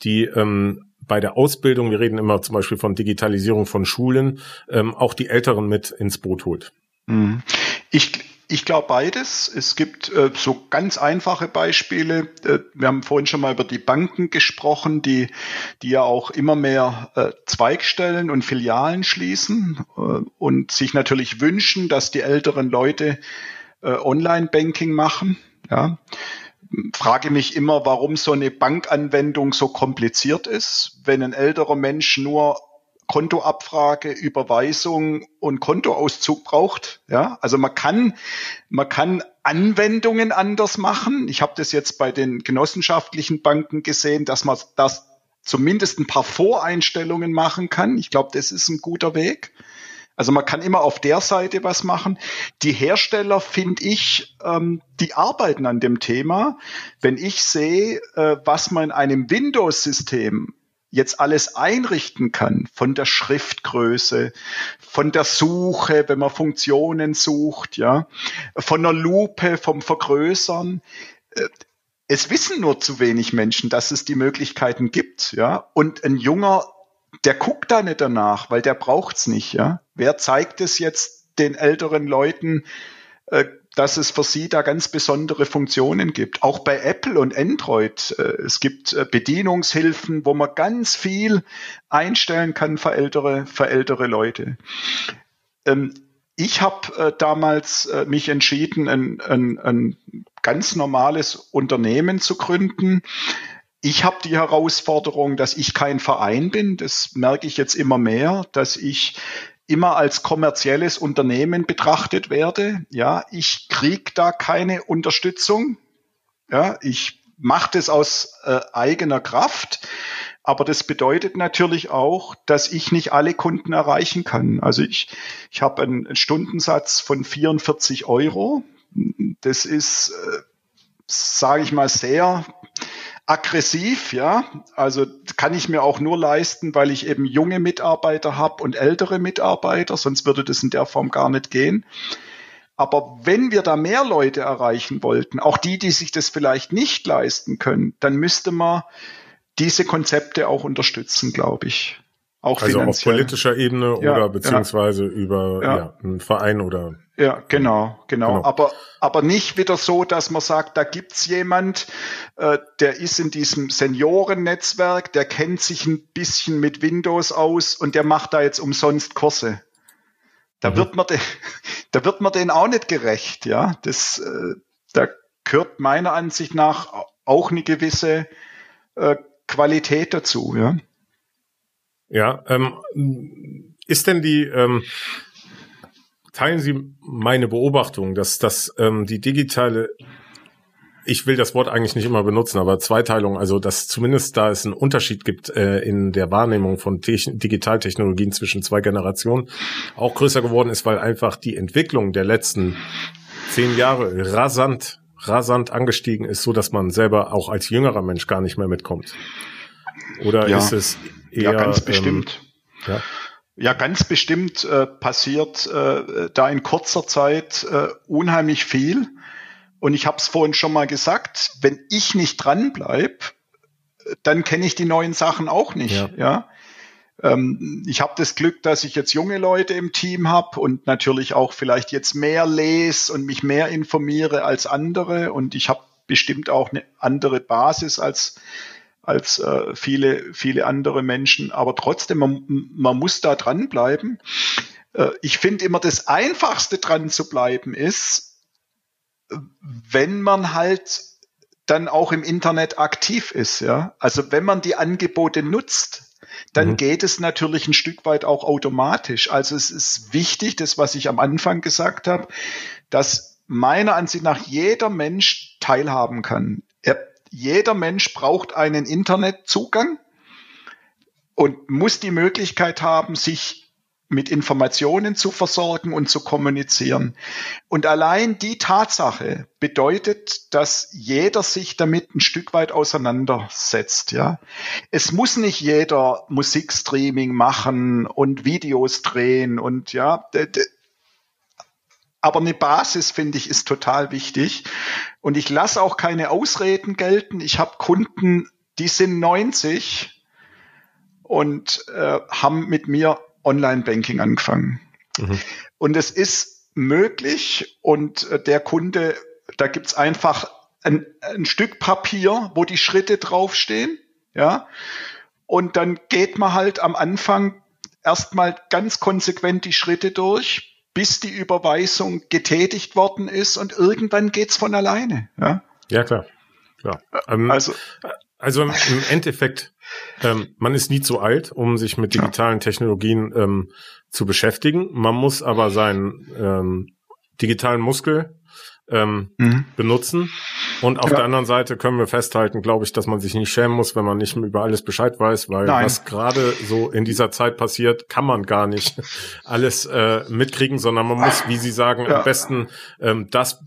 die ähm, bei der Ausbildung, wir reden immer zum Beispiel von Digitalisierung von Schulen, ähm, auch die Älteren mit ins Boot holt? Mhm. Ich ich glaube beides. Es gibt äh, so ganz einfache Beispiele. Äh, wir haben vorhin schon mal über die Banken gesprochen, die, die ja auch immer mehr äh, Zweigstellen und Filialen schließen äh, und sich natürlich wünschen, dass die älteren Leute äh, Online-Banking machen. Ja. Frage mich immer, warum so eine Bankanwendung so kompliziert ist, wenn ein älterer Mensch nur Kontoabfrage, Überweisung und Kontoauszug braucht. Ja, also man kann, man kann Anwendungen anders machen. Ich habe das jetzt bei den genossenschaftlichen Banken gesehen, dass man das zumindest ein paar Voreinstellungen machen kann. Ich glaube, das ist ein guter Weg. Also man kann immer auf der Seite was machen. Die Hersteller, finde ich, ähm, die arbeiten an dem Thema. Wenn ich sehe, äh, was man in einem Windows-System jetzt alles einrichten kann, von der Schriftgröße, von der Suche, wenn man Funktionen sucht, ja, von der Lupe, vom Vergrößern. Äh, es wissen nur zu wenig Menschen, dass es die Möglichkeiten gibt, ja. Und ein junger, der guckt da nicht danach, weil der braucht's nicht, ja. Wer zeigt es jetzt den älteren Leuten? Dass es für sie da ganz besondere Funktionen gibt. Auch bei Apple und Android. Äh, es gibt äh, Bedienungshilfen, wo man ganz viel einstellen kann für ältere, für ältere Leute. Ähm, ich habe äh, damals mich entschieden, ein, ein, ein ganz normales Unternehmen zu gründen. Ich habe die Herausforderung, dass ich kein Verein bin. Das merke ich jetzt immer mehr, dass ich immer als kommerzielles Unternehmen betrachtet werde. Ja, ich krieg da keine Unterstützung. Ja, ich mache das aus äh, eigener Kraft. Aber das bedeutet natürlich auch, dass ich nicht alle Kunden erreichen kann. Also ich, ich habe einen, einen Stundensatz von 44 Euro. Das ist, äh, sage ich mal, sehr aggressiv, ja. Also kann ich mir auch nur leisten, weil ich eben junge Mitarbeiter habe und ältere Mitarbeiter, sonst würde das in der Form gar nicht gehen. Aber wenn wir da mehr Leute erreichen wollten, auch die, die sich das vielleicht nicht leisten können, dann müsste man diese Konzepte auch unterstützen, glaube ich. Auch also auf politischer Ebene ja, oder beziehungsweise ja. über ja. ja. einen Verein oder ja, genau, genau, genau. Aber, aber nicht wieder so, dass man sagt, da gibt's jemand, äh, der ist in diesem Seniorennetzwerk, der kennt sich ein bisschen mit Windows aus und der macht da jetzt umsonst Kurse. Da mhm. wird man, de, da wird man denen auch nicht gerecht, ja. Das, äh, da gehört meiner Ansicht nach auch eine gewisse äh, Qualität dazu, ja. Ja, ähm, ist denn die, ähm, teilen Sie meine Beobachtung, dass, dass ähm, die digitale, ich will das Wort eigentlich nicht immer benutzen, aber Zweiteilung, also dass zumindest da es einen Unterschied gibt äh, in der Wahrnehmung von Te Digitaltechnologien zwischen zwei Generationen, auch größer geworden ist, weil einfach die Entwicklung der letzten zehn Jahre rasant, rasant angestiegen ist, so dass man selber auch als jüngerer Mensch gar nicht mehr mitkommt. Oder ja. ist es eher, ja, ganz ähm, bestimmt. Ähm, ja? ja, ganz bestimmt äh, passiert äh, da in kurzer Zeit äh, unheimlich viel. Und ich habe es vorhin schon mal gesagt, wenn ich nicht dran bleib, dann kenne ich die neuen Sachen auch nicht. Ja. ja? Ähm, ich habe das Glück, dass ich jetzt junge Leute im Team habe und natürlich auch vielleicht jetzt mehr lese und mich mehr informiere als andere. Und ich habe bestimmt auch eine andere Basis als als äh, viele, viele andere Menschen. Aber trotzdem, man, man muss da dranbleiben. Äh, ich finde immer, das Einfachste dran zu bleiben ist, wenn man halt dann auch im Internet aktiv ist. Ja? Also wenn man die Angebote nutzt, dann mhm. geht es natürlich ein Stück weit auch automatisch. Also es ist wichtig, das, was ich am Anfang gesagt habe, dass meiner Ansicht nach jeder Mensch teilhaben kann. Er jeder Mensch braucht einen Internetzugang und muss die Möglichkeit haben, sich mit Informationen zu versorgen und zu kommunizieren. Und allein die Tatsache bedeutet, dass jeder sich damit ein Stück weit auseinandersetzt, ja. Es muss nicht jeder Musikstreaming machen und Videos drehen und ja, aber eine Basis, finde ich, ist total wichtig. Und ich lasse auch keine Ausreden gelten. Ich habe Kunden, die sind 90 und äh, haben mit mir Online-Banking angefangen. Mhm. Und es ist möglich und äh, der Kunde, da gibt's einfach ein, ein Stück Papier, wo die Schritte draufstehen. Ja. Und dann geht man halt am Anfang erstmal ganz konsequent die Schritte durch, bis die Überweisung getätigt worden ist und irgendwann geht's von alleine. Ja, ja klar. klar. Ähm, also, also im Endeffekt, ähm, man ist nie zu alt, um sich mit digitalen Technologien ähm, zu beschäftigen. Man muss aber seinen ähm, digitalen Muskel ähm, mhm. benutzen. Und auf ja. der anderen Seite können wir festhalten, glaube ich, dass man sich nicht schämen muss, wenn man nicht über alles Bescheid weiß, weil Nein. was gerade so in dieser Zeit passiert, kann man gar nicht alles äh, mitkriegen, sondern man muss, wie Sie sagen, ja. am besten ähm, das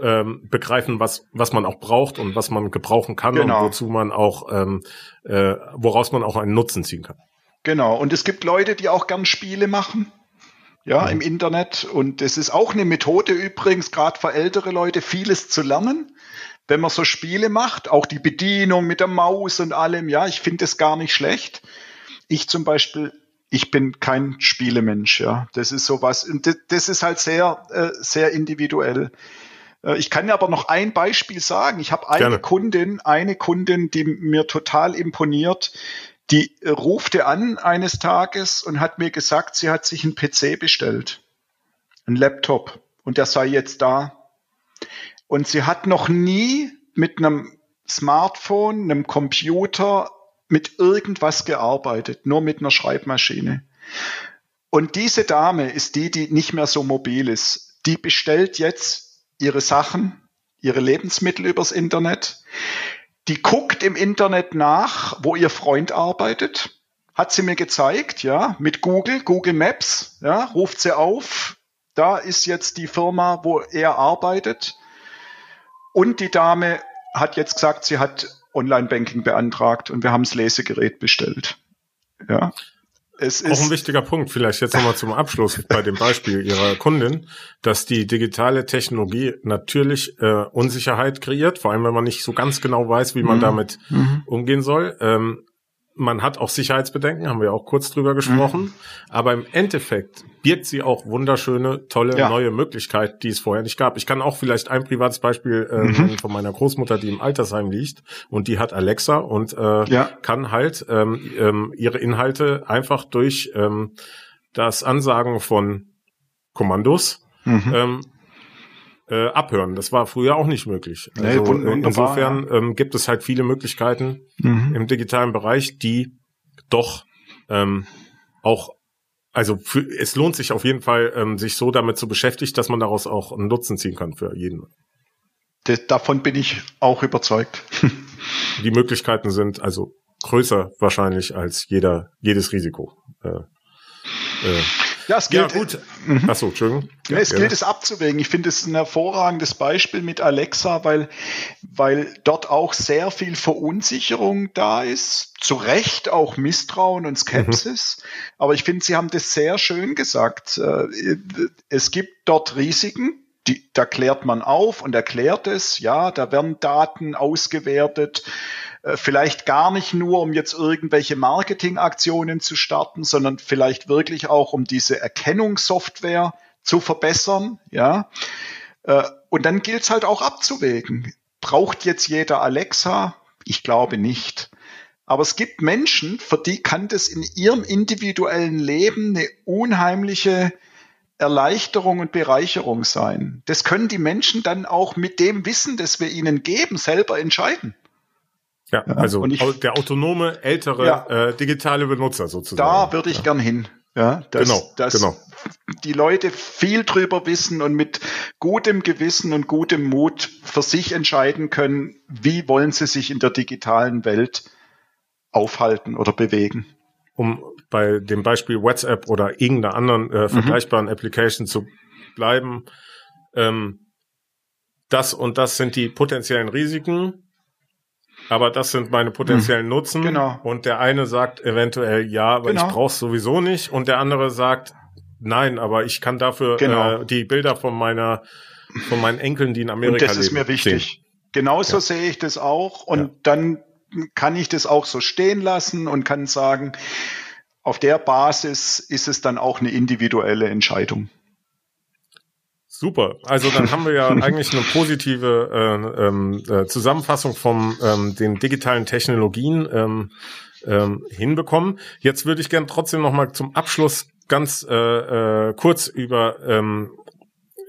ähm, begreifen, was was man auch braucht und was man gebrauchen kann genau. und wozu man auch ähm, äh, woraus man auch einen Nutzen ziehen kann. Genau. Und es gibt Leute, die auch gern Spiele machen ja, im Internet. Und es ist auch eine Methode übrigens, gerade für ältere Leute, vieles zu lernen. Wenn man so Spiele macht, auch die Bedienung mit der Maus und allem, ja, ich finde es gar nicht schlecht. Ich zum Beispiel, ich bin kein Spielemensch, ja. Das ist sowas, und das ist halt sehr, äh, sehr individuell. Äh, ich kann aber noch ein Beispiel sagen. Ich habe eine Gerne. Kundin, eine Kundin, die mir total imponiert die rufte an eines Tages und hat mir gesagt, sie hat sich einen PC bestellt, einen Laptop, und der sei jetzt da. Und sie hat noch nie mit einem Smartphone, einem Computer, mit irgendwas gearbeitet, nur mit einer Schreibmaschine. Und diese Dame ist die, die nicht mehr so mobil ist. Die bestellt jetzt ihre Sachen, ihre Lebensmittel übers Internet die guckt im Internet nach, wo ihr Freund arbeitet. Hat sie mir gezeigt, ja, mit Google, Google Maps, ja, ruft sie auf. Da ist jetzt die Firma, wo er arbeitet. Und die Dame hat jetzt gesagt, sie hat Online-Banking beantragt und wir haben das Lesegerät bestellt. Ja. Es ist auch ein wichtiger Punkt. Vielleicht jetzt nochmal zum Abschluss bei dem Beispiel Ihrer Kundin, dass die digitale Technologie natürlich äh, Unsicherheit kreiert, vor allem wenn man nicht so ganz genau weiß, wie man mhm. damit mhm. umgehen soll. Ähm, man hat auch Sicherheitsbedenken, haben wir auch kurz drüber gesprochen. Mhm. Aber im Endeffekt birgt sie auch wunderschöne, tolle ja. neue Möglichkeiten, die es vorher nicht gab. Ich kann auch vielleicht ein privates Beispiel äh, mhm. von meiner Großmutter, die im Altersheim liegt und die hat Alexa und äh, ja. kann halt ähm, ähm, ihre Inhalte einfach durch ähm, das Ansagen von Kommandos mhm. ähm, äh, abhören. Das war früher auch nicht möglich. Also, nee, insofern ähm, gibt es halt viele Möglichkeiten mhm. im digitalen Bereich, die doch ähm, auch also für, es lohnt sich auf jeden Fall, ähm, sich so damit zu beschäftigen, dass man daraus auch einen Nutzen ziehen kann für jeden. Das, davon bin ich auch überzeugt. Die Möglichkeiten sind also größer wahrscheinlich als jeder jedes Risiko. Äh, äh, ja, es gilt, ja, gut. Mhm. Achso, Entschuldigung. Ja, es gilt es abzuwägen. Ich finde es ein hervorragendes Beispiel mit Alexa, weil, weil dort auch sehr viel Verunsicherung da ist. Zu Recht auch Misstrauen und Skepsis. Mhm. Aber ich finde, Sie haben das sehr schön gesagt. Äh, es gibt dort Risiken. Die, da klärt man auf und erklärt es. Ja, da werden Daten ausgewertet vielleicht gar nicht nur, um jetzt irgendwelche Marketingaktionen zu starten, sondern vielleicht wirklich auch, um diese Erkennungssoftware zu verbessern, ja. Äh, und dann gilt es halt auch abzuwägen. Braucht jetzt jeder Alexa? Ich glaube nicht. Aber es gibt Menschen, für die kann das in ihrem individuellen Leben eine unheimliche Erleichterung und Bereicherung sein. Das können die Menschen dann auch mit dem Wissen, das wir ihnen geben, selber entscheiden. Ja, also ich, der autonome, ältere, ja, äh, digitale Benutzer sozusagen. Da würde ich ja. gern hin. Ja, dass, genau, dass genau. die Leute viel drüber wissen und mit gutem Gewissen und gutem Mut für sich entscheiden können, wie wollen sie sich in der digitalen Welt aufhalten oder bewegen. Um bei dem Beispiel WhatsApp oder irgendeiner anderen äh, mhm. vergleichbaren mhm. Application zu bleiben, ähm, das und das sind die potenziellen Risiken aber das sind meine potenziellen hm. Nutzen. Genau. Und der eine sagt eventuell ja, aber genau. ich brauche sowieso nicht. Und der andere sagt nein, aber ich kann dafür genau. äh, die Bilder von meiner von meinen Enkeln, die in Amerika leben. Und das ist mir wichtig. Sehen. Genauso ja. sehe ich das auch. Und ja. dann kann ich das auch so stehen lassen und kann sagen, auf der Basis ist es dann auch eine individuelle Entscheidung. Super. Also dann haben wir ja eigentlich eine positive äh, ähm, äh, Zusammenfassung von ähm, den digitalen Technologien ähm, ähm, hinbekommen. Jetzt würde ich gerne trotzdem noch mal zum Abschluss ganz äh, äh, kurz über ähm,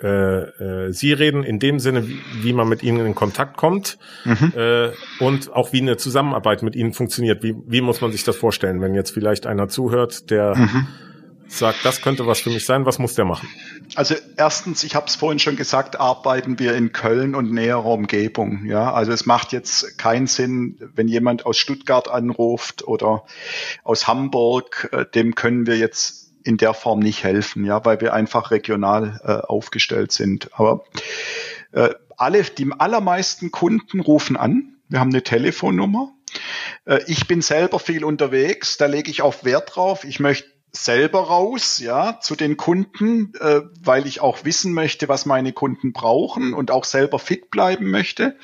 äh, äh, Sie reden in dem Sinne, wie, wie man mit Ihnen in Kontakt kommt mhm. äh, und auch wie eine Zusammenarbeit mit Ihnen funktioniert. Wie, wie muss man sich das vorstellen, wenn jetzt vielleicht einer zuhört, der mhm sagt, das könnte was für mich sein, was muss der machen? Also erstens, ich habe es vorhin schon gesagt, arbeiten wir in Köln und näherer Umgebung. Ja, also es macht jetzt keinen Sinn, wenn jemand aus Stuttgart anruft oder aus Hamburg, äh, dem können wir jetzt in der Form nicht helfen, ja, weil wir einfach regional äh, aufgestellt sind. Aber äh, alle, die allermeisten Kunden rufen an. Wir haben eine Telefonnummer. Äh, ich bin selber viel unterwegs, da lege ich auch Wert drauf. Ich möchte selber raus, ja, zu den Kunden, äh, weil ich auch wissen möchte, was meine Kunden brauchen und auch selber fit bleiben möchte.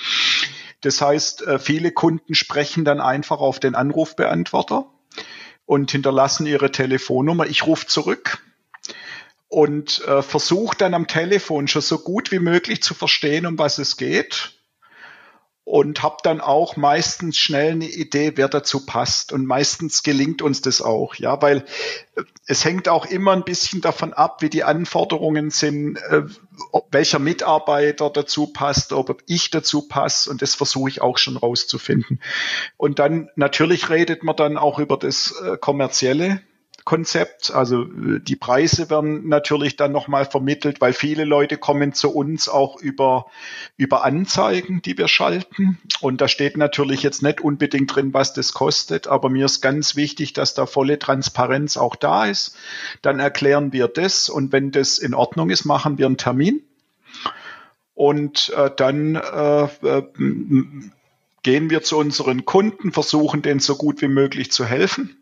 Das heißt, äh, viele Kunden sprechen dann einfach auf den Anrufbeantworter und hinterlassen ihre Telefonnummer. Ich rufe zurück und äh, versuche dann am Telefon schon so gut wie möglich zu verstehen, um was es geht und habe dann auch meistens schnell eine Idee, wer dazu passt. Und meistens gelingt uns das auch, ja, weil äh, es hängt auch immer ein bisschen davon ab, wie die Anforderungen sind, äh, welcher Mitarbeiter dazu passt, ob ich dazu passe. Und das versuche ich auch schon rauszufinden. Und dann natürlich redet man dann auch über das äh, kommerzielle Konzept. Also äh, die Preise werden natürlich dann nochmal vermittelt, weil viele Leute kommen zu uns auch über, über Anzeigen, die wir schalten. Und da steht natürlich jetzt nicht unbedingt drin, was das kostet, aber mir ist ganz wichtig, dass da volle Transparenz auch da ist. Dann erklären wir das und wenn das in Ordnung ist, machen wir einen Termin. Und äh, dann äh, äh, gehen wir zu unseren Kunden, versuchen denen so gut wie möglich zu helfen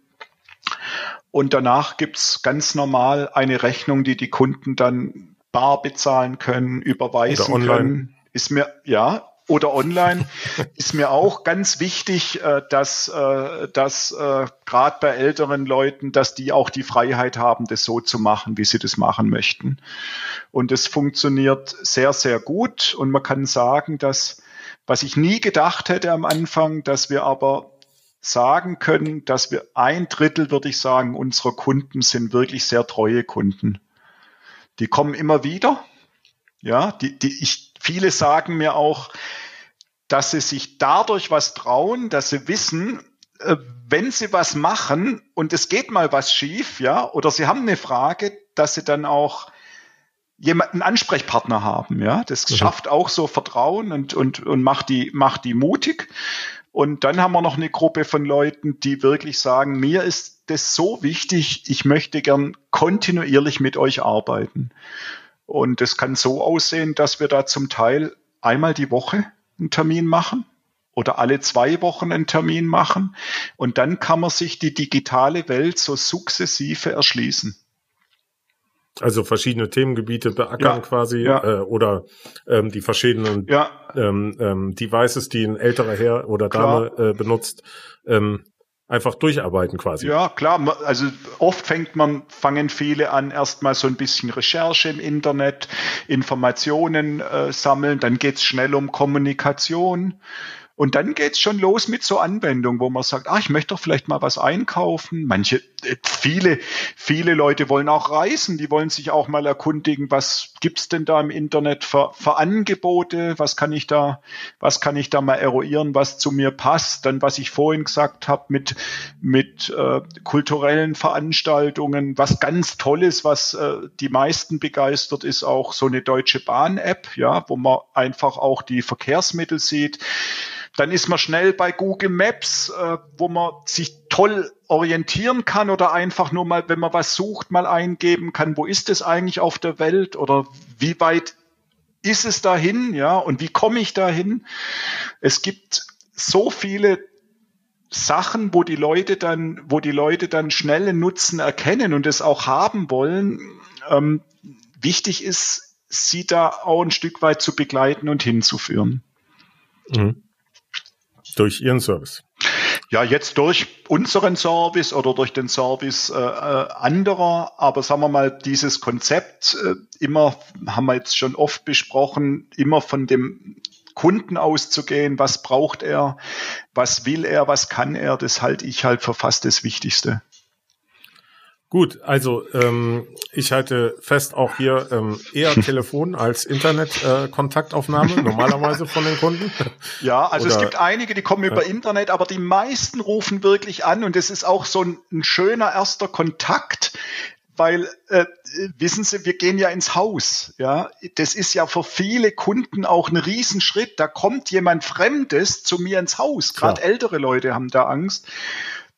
Und danach gibt's ganz normal eine Rechnung, die die Kunden dann bar bezahlen können, überweisen können. Ist mir, ja, oder online ist mir auch ganz wichtig, äh, dass, äh, dass äh, gerade bei älteren Leuten, dass die auch die Freiheit haben, das so zu machen, wie sie das machen möchten. Und es funktioniert sehr, sehr gut. Und man kann sagen, dass, was ich nie gedacht hätte am Anfang, dass wir aber sagen können, dass wir ein Drittel, würde ich sagen, unserer Kunden sind wirklich sehr treue Kunden. Die kommen immer wieder. Ja, die, die, ich, viele sagen mir auch, dass sie sich dadurch was trauen, dass sie wissen, äh, wenn sie was machen und es geht mal was schief, ja, oder sie haben eine Frage, dass sie dann auch jemanden Ansprechpartner haben, ja. Das mhm. schafft auch so Vertrauen und, und, und macht die, macht die mutig. Und dann haben wir noch eine Gruppe von Leuten, die wirklich sagen, mir ist das so wichtig, ich möchte gern kontinuierlich mit euch arbeiten. Und es kann so aussehen, dass wir da zum Teil einmal die Woche einen Termin machen oder alle zwei Wochen einen Termin machen. Und dann kann man sich die digitale Welt so sukzessive erschließen. Also verschiedene Themengebiete beackern ja, quasi ja. Äh, oder ähm, die verschiedenen ja. ähm, ähm, Devices, die ein älterer Herr oder Dame äh, benutzt, ähm, einfach durcharbeiten quasi. Ja, klar. Also oft fängt man, fangen viele an, erstmal so ein bisschen Recherche im Internet, Informationen äh, sammeln, dann geht's schnell um Kommunikation. Und dann geht's schon los mit so Anwendungen, wo man sagt, ah, ich möchte doch vielleicht mal was einkaufen. Manche, äh, viele, viele Leute wollen auch reisen, die wollen sich auch mal erkundigen, was gibt's denn da im Internet für, für Angebote, was kann ich da, was kann ich da mal eruieren, was zu mir passt. Dann, was ich vorhin gesagt habe, mit, mit äh, kulturellen Veranstaltungen, was ganz Tolles, was äh, die meisten begeistert, ist auch so eine Deutsche Bahn-App, ja, wo man einfach auch die Verkehrsmittel sieht. Dann ist man schnell bei Google Maps, äh, wo man sich toll orientieren kann oder einfach nur mal, wenn man was sucht, mal eingeben kann, wo ist es eigentlich auf der Welt oder wie weit ist es dahin, ja, und wie komme ich dahin? Es gibt so viele Sachen, wo die Leute dann, wo die Leute dann schnellen Nutzen erkennen und es auch haben wollen. Ähm, wichtig ist, sie da auch ein Stück weit zu begleiten und hinzuführen. Mhm. Durch Ihren Service. Ja, jetzt durch unseren Service oder durch den Service äh, äh, anderer, aber sagen wir mal, dieses Konzept äh, immer, haben wir jetzt schon oft besprochen, immer von dem Kunden auszugehen, was braucht er, was will er, was kann er, das halte ich halt für fast das Wichtigste. Gut, also ähm, ich halte fest auch hier ähm, eher Telefon als Internet-Kontaktaufnahme äh, normalerweise von den Kunden. Ja, also Oder, es gibt einige, die kommen über äh, Internet, aber die meisten rufen wirklich an und es ist auch so ein, ein schöner erster Kontakt, weil äh, wissen Sie, wir gehen ja ins Haus, ja. Das ist ja für viele Kunden auch ein Riesenschritt. Da kommt jemand Fremdes zu mir ins Haus. Gerade ältere Leute haben da Angst.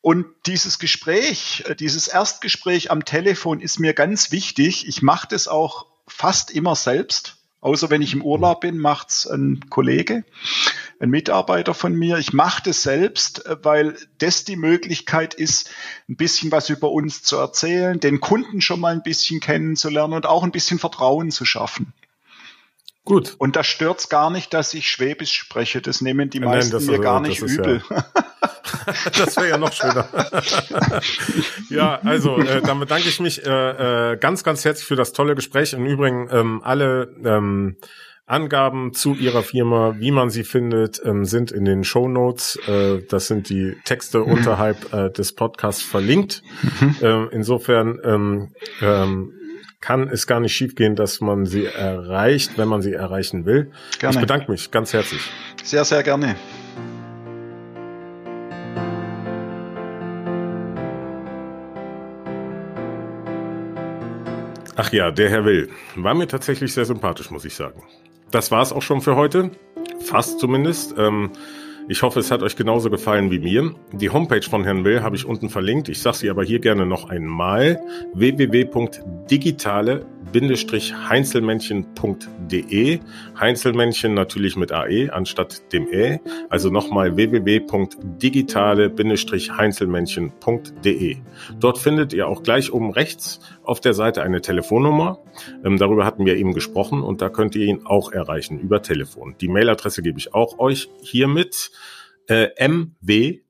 Und dieses Gespräch, äh, dieses Erstgespräch am Telefon ist mir ganz wichtig. Ich mache das auch fast immer selbst. Außer wenn ich im Urlaub bin, macht's ein Kollege, ein Mitarbeiter von mir. Ich mache das selbst, äh, weil das die Möglichkeit ist, ein bisschen was über uns zu erzählen, den Kunden schon mal ein bisschen kennenzulernen und auch ein bisschen Vertrauen zu schaffen. Gut. Und da stört's gar nicht, dass ich Schwäbisch spreche. Das nehmen die meisten Nein, mir gar nicht übel. Ja. das wäre ja noch schöner. ja, also äh, dann bedanke ich mich äh, äh, ganz, ganz herzlich für das tolle Gespräch. Im Übrigen ähm, alle ähm, Angaben zu Ihrer Firma, wie man sie findet, ähm, sind in den Show Notes. Äh, das sind die Texte mhm. unterhalb äh, des Podcasts verlinkt. Mhm. Äh, insofern ähm, ähm, kann es gar nicht schiefgehen, dass man sie erreicht, wenn man sie erreichen will. Gerne. Ich bedanke mich ganz herzlich. Sehr, sehr gerne. Ach ja, der Herr Will. War mir tatsächlich sehr sympathisch, muss ich sagen. Das war's auch schon für heute. Fast zumindest. Ähm, ich hoffe, es hat euch genauso gefallen wie mir. Die Homepage von Herrn Will habe ich unten verlinkt. Ich sage sie aber hier gerne noch einmal. www.digitale digitale-heinzelmännchen.de. Heinzelmännchen natürlich mit AE anstatt dem E. Also nochmal www.digitale-heinzelmännchen.de. Dort findet ihr auch gleich oben rechts auf der Seite eine Telefonnummer. Ähm, darüber hatten wir eben gesprochen und da könnt ihr ihn auch erreichen über Telefon. Die Mailadresse gebe ich auch euch hiermit. Äh, mw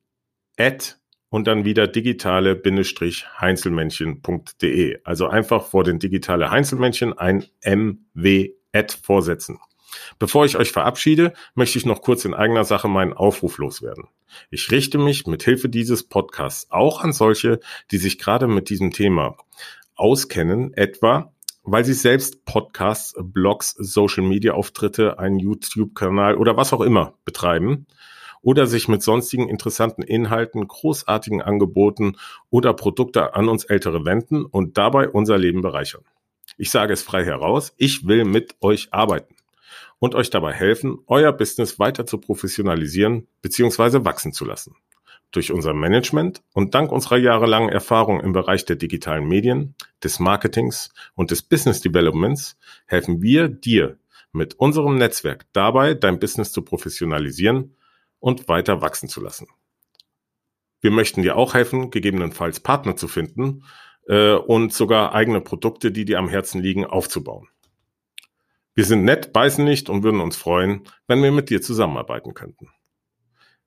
at und dann wieder digitale-heinzelmännchen.de. Also einfach vor den digitale Heinzelmännchen ein MW at vorsetzen. Bevor ich euch verabschiede, möchte ich noch kurz in eigener Sache meinen Aufruf loswerden. Ich richte mich mit Hilfe dieses Podcasts auch an solche, die sich gerade mit diesem Thema auskennen, etwa weil sie selbst Podcasts, Blogs, Social Media Auftritte, einen YouTube-Kanal oder was auch immer betreiben oder sich mit sonstigen interessanten Inhalten, großartigen Angeboten oder Produkte an uns Ältere wenden und dabei unser Leben bereichern. Ich sage es frei heraus, ich will mit euch arbeiten und euch dabei helfen, euer Business weiter zu professionalisieren bzw. wachsen zu lassen. Durch unser Management und dank unserer jahrelangen Erfahrung im Bereich der digitalen Medien, des Marketings und des Business Developments helfen wir dir mit unserem Netzwerk dabei, dein Business zu professionalisieren und weiter wachsen zu lassen. Wir möchten dir auch helfen, gegebenenfalls Partner zu finden äh, und sogar eigene Produkte, die dir am Herzen liegen, aufzubauen. Wir sind nett, beißen nicht und würden uns freuen, wenn wir mit dir zusammenarbeiten könnten.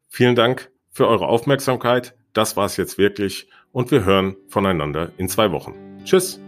Vielen Dank für eure Aufmerksamkeit. Das war's jetzt wirklich und wir hören voneinander in zwei Wochen. Tschüss.